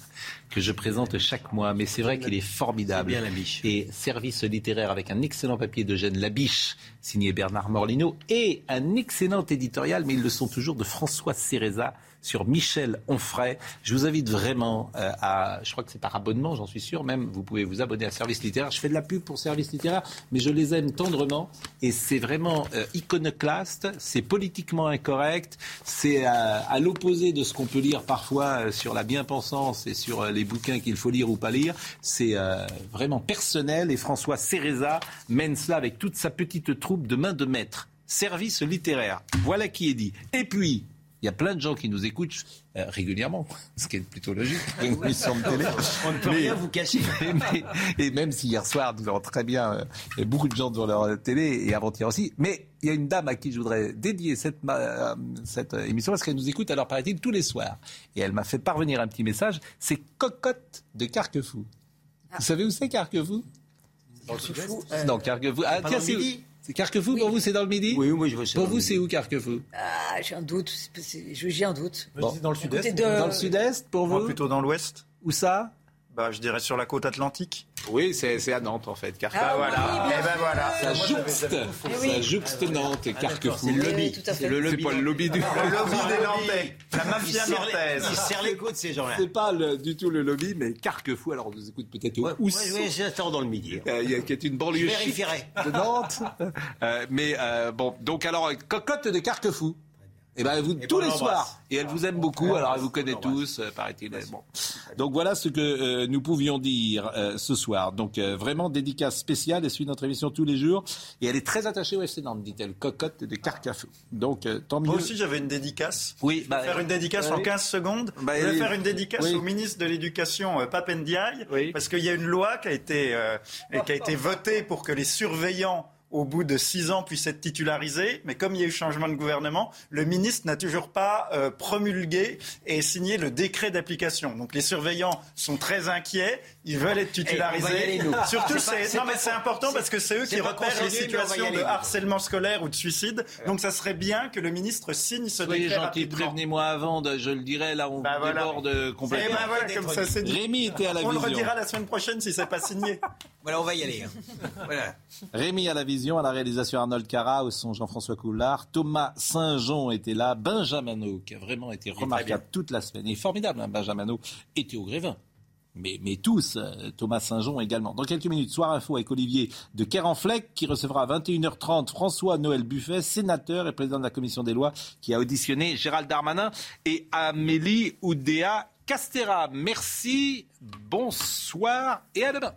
Speaker 1: que je présente chaque mois. Mais c'est vrai qu'il est formidable.
Speaker 5: Bien la biche.
Speaker 1: Et service littéraire avec un excellent papier de Gênes Labiche, signé Bernard Morlino, et un excellent éditorial, mais ils le sont toujours, de François Céréza sur Michel Onfray. Je vous invite vraiment euh, à, je crois que c'est par abonnement, j'en suis sûr, même vous pouvez vous abonner à Service Littéraire. Je fais de la pub pour Service Littéraire, mais je les aime tendrement et c'est vraiment euh, iconoclaste, c'est politiquement incorrect, c'est à, l'opposé de ce qu'on peut lire parfois euh, sur la bien-pensance et sur les bouquins qu'il faut lire ou pas lire. C'est euh, vraiment personnel et François Cereza mène cela avec toute sa petite troupe de main de maître. Service littéraire. Voilà qui est dit. Et puis, il y a plein de gens qui nous écoutent euh, régulièrement, ce qui est plutôt logique. Une émission de télé.
Speaker 5: On ne peut
Speaker 1: Mais-
Speaker 5: rien vous cacher.
Speaker 1: mais- et même si hier soir, nous avons très bien, euh, il y a beaucoup de gens devant leur télé et avant-hier aussi. Mais il y a une dame à qui je voudrais dédier cette, ma- euh, cette euh, émission parce qu'elle nous écoute, alors paraît-il, tous les soirs. Et elle m'a fait parvenir un petit message. C'est Cocotte de Carquefou. Vous savez où c'est Carquefou?
Speaker 4: Dans le sud-est
Speaker 1: Non, Carquefou. Ah, tiens, c'est C'est Carquefou pour vous, c'est dans le midi
Speaker 5: Oui, moi je vois ça.
Speaker 1: Pour vous, c'est où Carquefou
Speaker 4: Ah, j'ai un doute. J'ai un doute.
Speaker 2: Dans le sud-est.
Speaker 4: de-
Speaker 1: Dans le sud-est, pour
Speaker 6: Moi,
Speaker 1: vous
Speaker 6: plutôt dans l'ouest.
Speaker 1: Où ça
Speaker 6: Bah, je dirais sur la côte atlantique.
Speaker 1: Oui, c'est c'est à Nantes en fait. Carquefou.
Speaker 4: Ah,
Speaker 6: voilà.
Speaker 4: oui,
Speaker 6: ben.
Speaker 1: Ça jouxte,
Speaker 4: oui.
Speaker 1: ça jouxte Nantes et Carquefou.
Speaker 5: C'est le
Speaker 4: Oui,
Speaker 5: lobby.
Speaker 4: oui.
Speaker 5: C'est le lobby.
Speaker 1: C'est pas le lobby du.
Speaker 6: Le lobby des Nantais. La mafia
Speaker 5: les-
Speaker 6: nantaise.
Speaker 5: Ils serrent les coudes, ces gens-là.
Speaker 1: C'est pas le- du tout le lobby, mais Carquefou. Alors on nous écoute peut-être au
Speaker 5: Ouais,
Speaker 1: Ousse,
Speaker 5: ouais, ouais, j'attends dans le midi.
Speaker 1: euh, il y a- qui est une banlieue
Speaker 5: Je vérifierai.
Speaker 1: de Nantes. Euh, mais euh, bon, donc alors cocotte de Carquefou. Et ben vous
Speaker 5: Et
Speaker 1: tous les soirs. Et elle vous aime beaucoup. Alors elle vous connaît tous, euh, paraît-il. Bon. Donc voilà ce que euh, nous pouvions dire euh, ce soir. Donc euh, vraiment dédicace spéciale. Elle suit notre émission tous les jours et elle est très attachée au FC Nantes, dit-elle. Cocotte de Carquefou. Donc euh, tant mieux.
Speaker 6: Moi aussi, j'avais une dédicace.
Speaker 1: Oui, bah,
Speaker 6: faire une dédicace en
Speaker 1: oui.
Speaker 6: 15 secondes.
Speaker 1: Bah,
Speaker 6: je vais faire une dédicace
Speaker 1: Oui.
Speaker 6: au ministre de l'Éducation, euh, Pape Ndiaye,
Speaker 1: Oui.
Speaker 6: parce qu'il y a une loi qui a été, euh, et qui a été votée pour que les surveillants au bout de six ans puissent être titularisés, mais comme il y a eu changement de gouvernement, le ministre n'a toujours pas euh, promulgué et signé le décret d'application. Donc les surveillants sont très inquiets, ils veulent être
Speaker 5: Eh,
Speaker 6: titularisés. Surtout,
Speaker 5: C'est pas-
Speaker 6: important parce que c'est eux qui repèrent les situations
Speaker 5: aller,
Speaker 6: de harcèlement scolaire ou de suicide. Donc ça serait bien que le ministre signe ce
Speaker 1: Soyez
Speaker 6: décret
Speaker 1: gentil,
Speaker 6: rapidement.
Speaker 1: prévenez-moi avant, de- je le dirai, là on
Speaker 6: Bah voilà.
Speaker 1: déborde euh,
Speaker 6: Eh
Speaker 1: complètement.
Speaker 6: ben voilà, comme ça.
Speaker 1: Rémi était à la
Speaker 6: On le redira la semaine prochaine si c'est pas signé.
Speaker 5: Voilà, on va y aller. hein. Voilà.
Speaker 1: Rémi à la vision, à la réalisation Arnold Cara, au son Jean-François Coulard, Thomas Saint-Jean était là, Benjamino, qui a vraiment été remarquable toute la semaine. Il est formidable, hein, Benjamino, était au Grévin. Mais, mais tous, euh, Thomas Saint-Jean également. Dans quelques minutes, Soir Info avec Olivier de Kerenfleck, qui recevra à 21h30 François-Noël Buffet, sénateur et président de la commission des lois, qui a auditionné Gérald Darmanin et Amélie Oudéa Castera. Merci, bonsoir et à demain.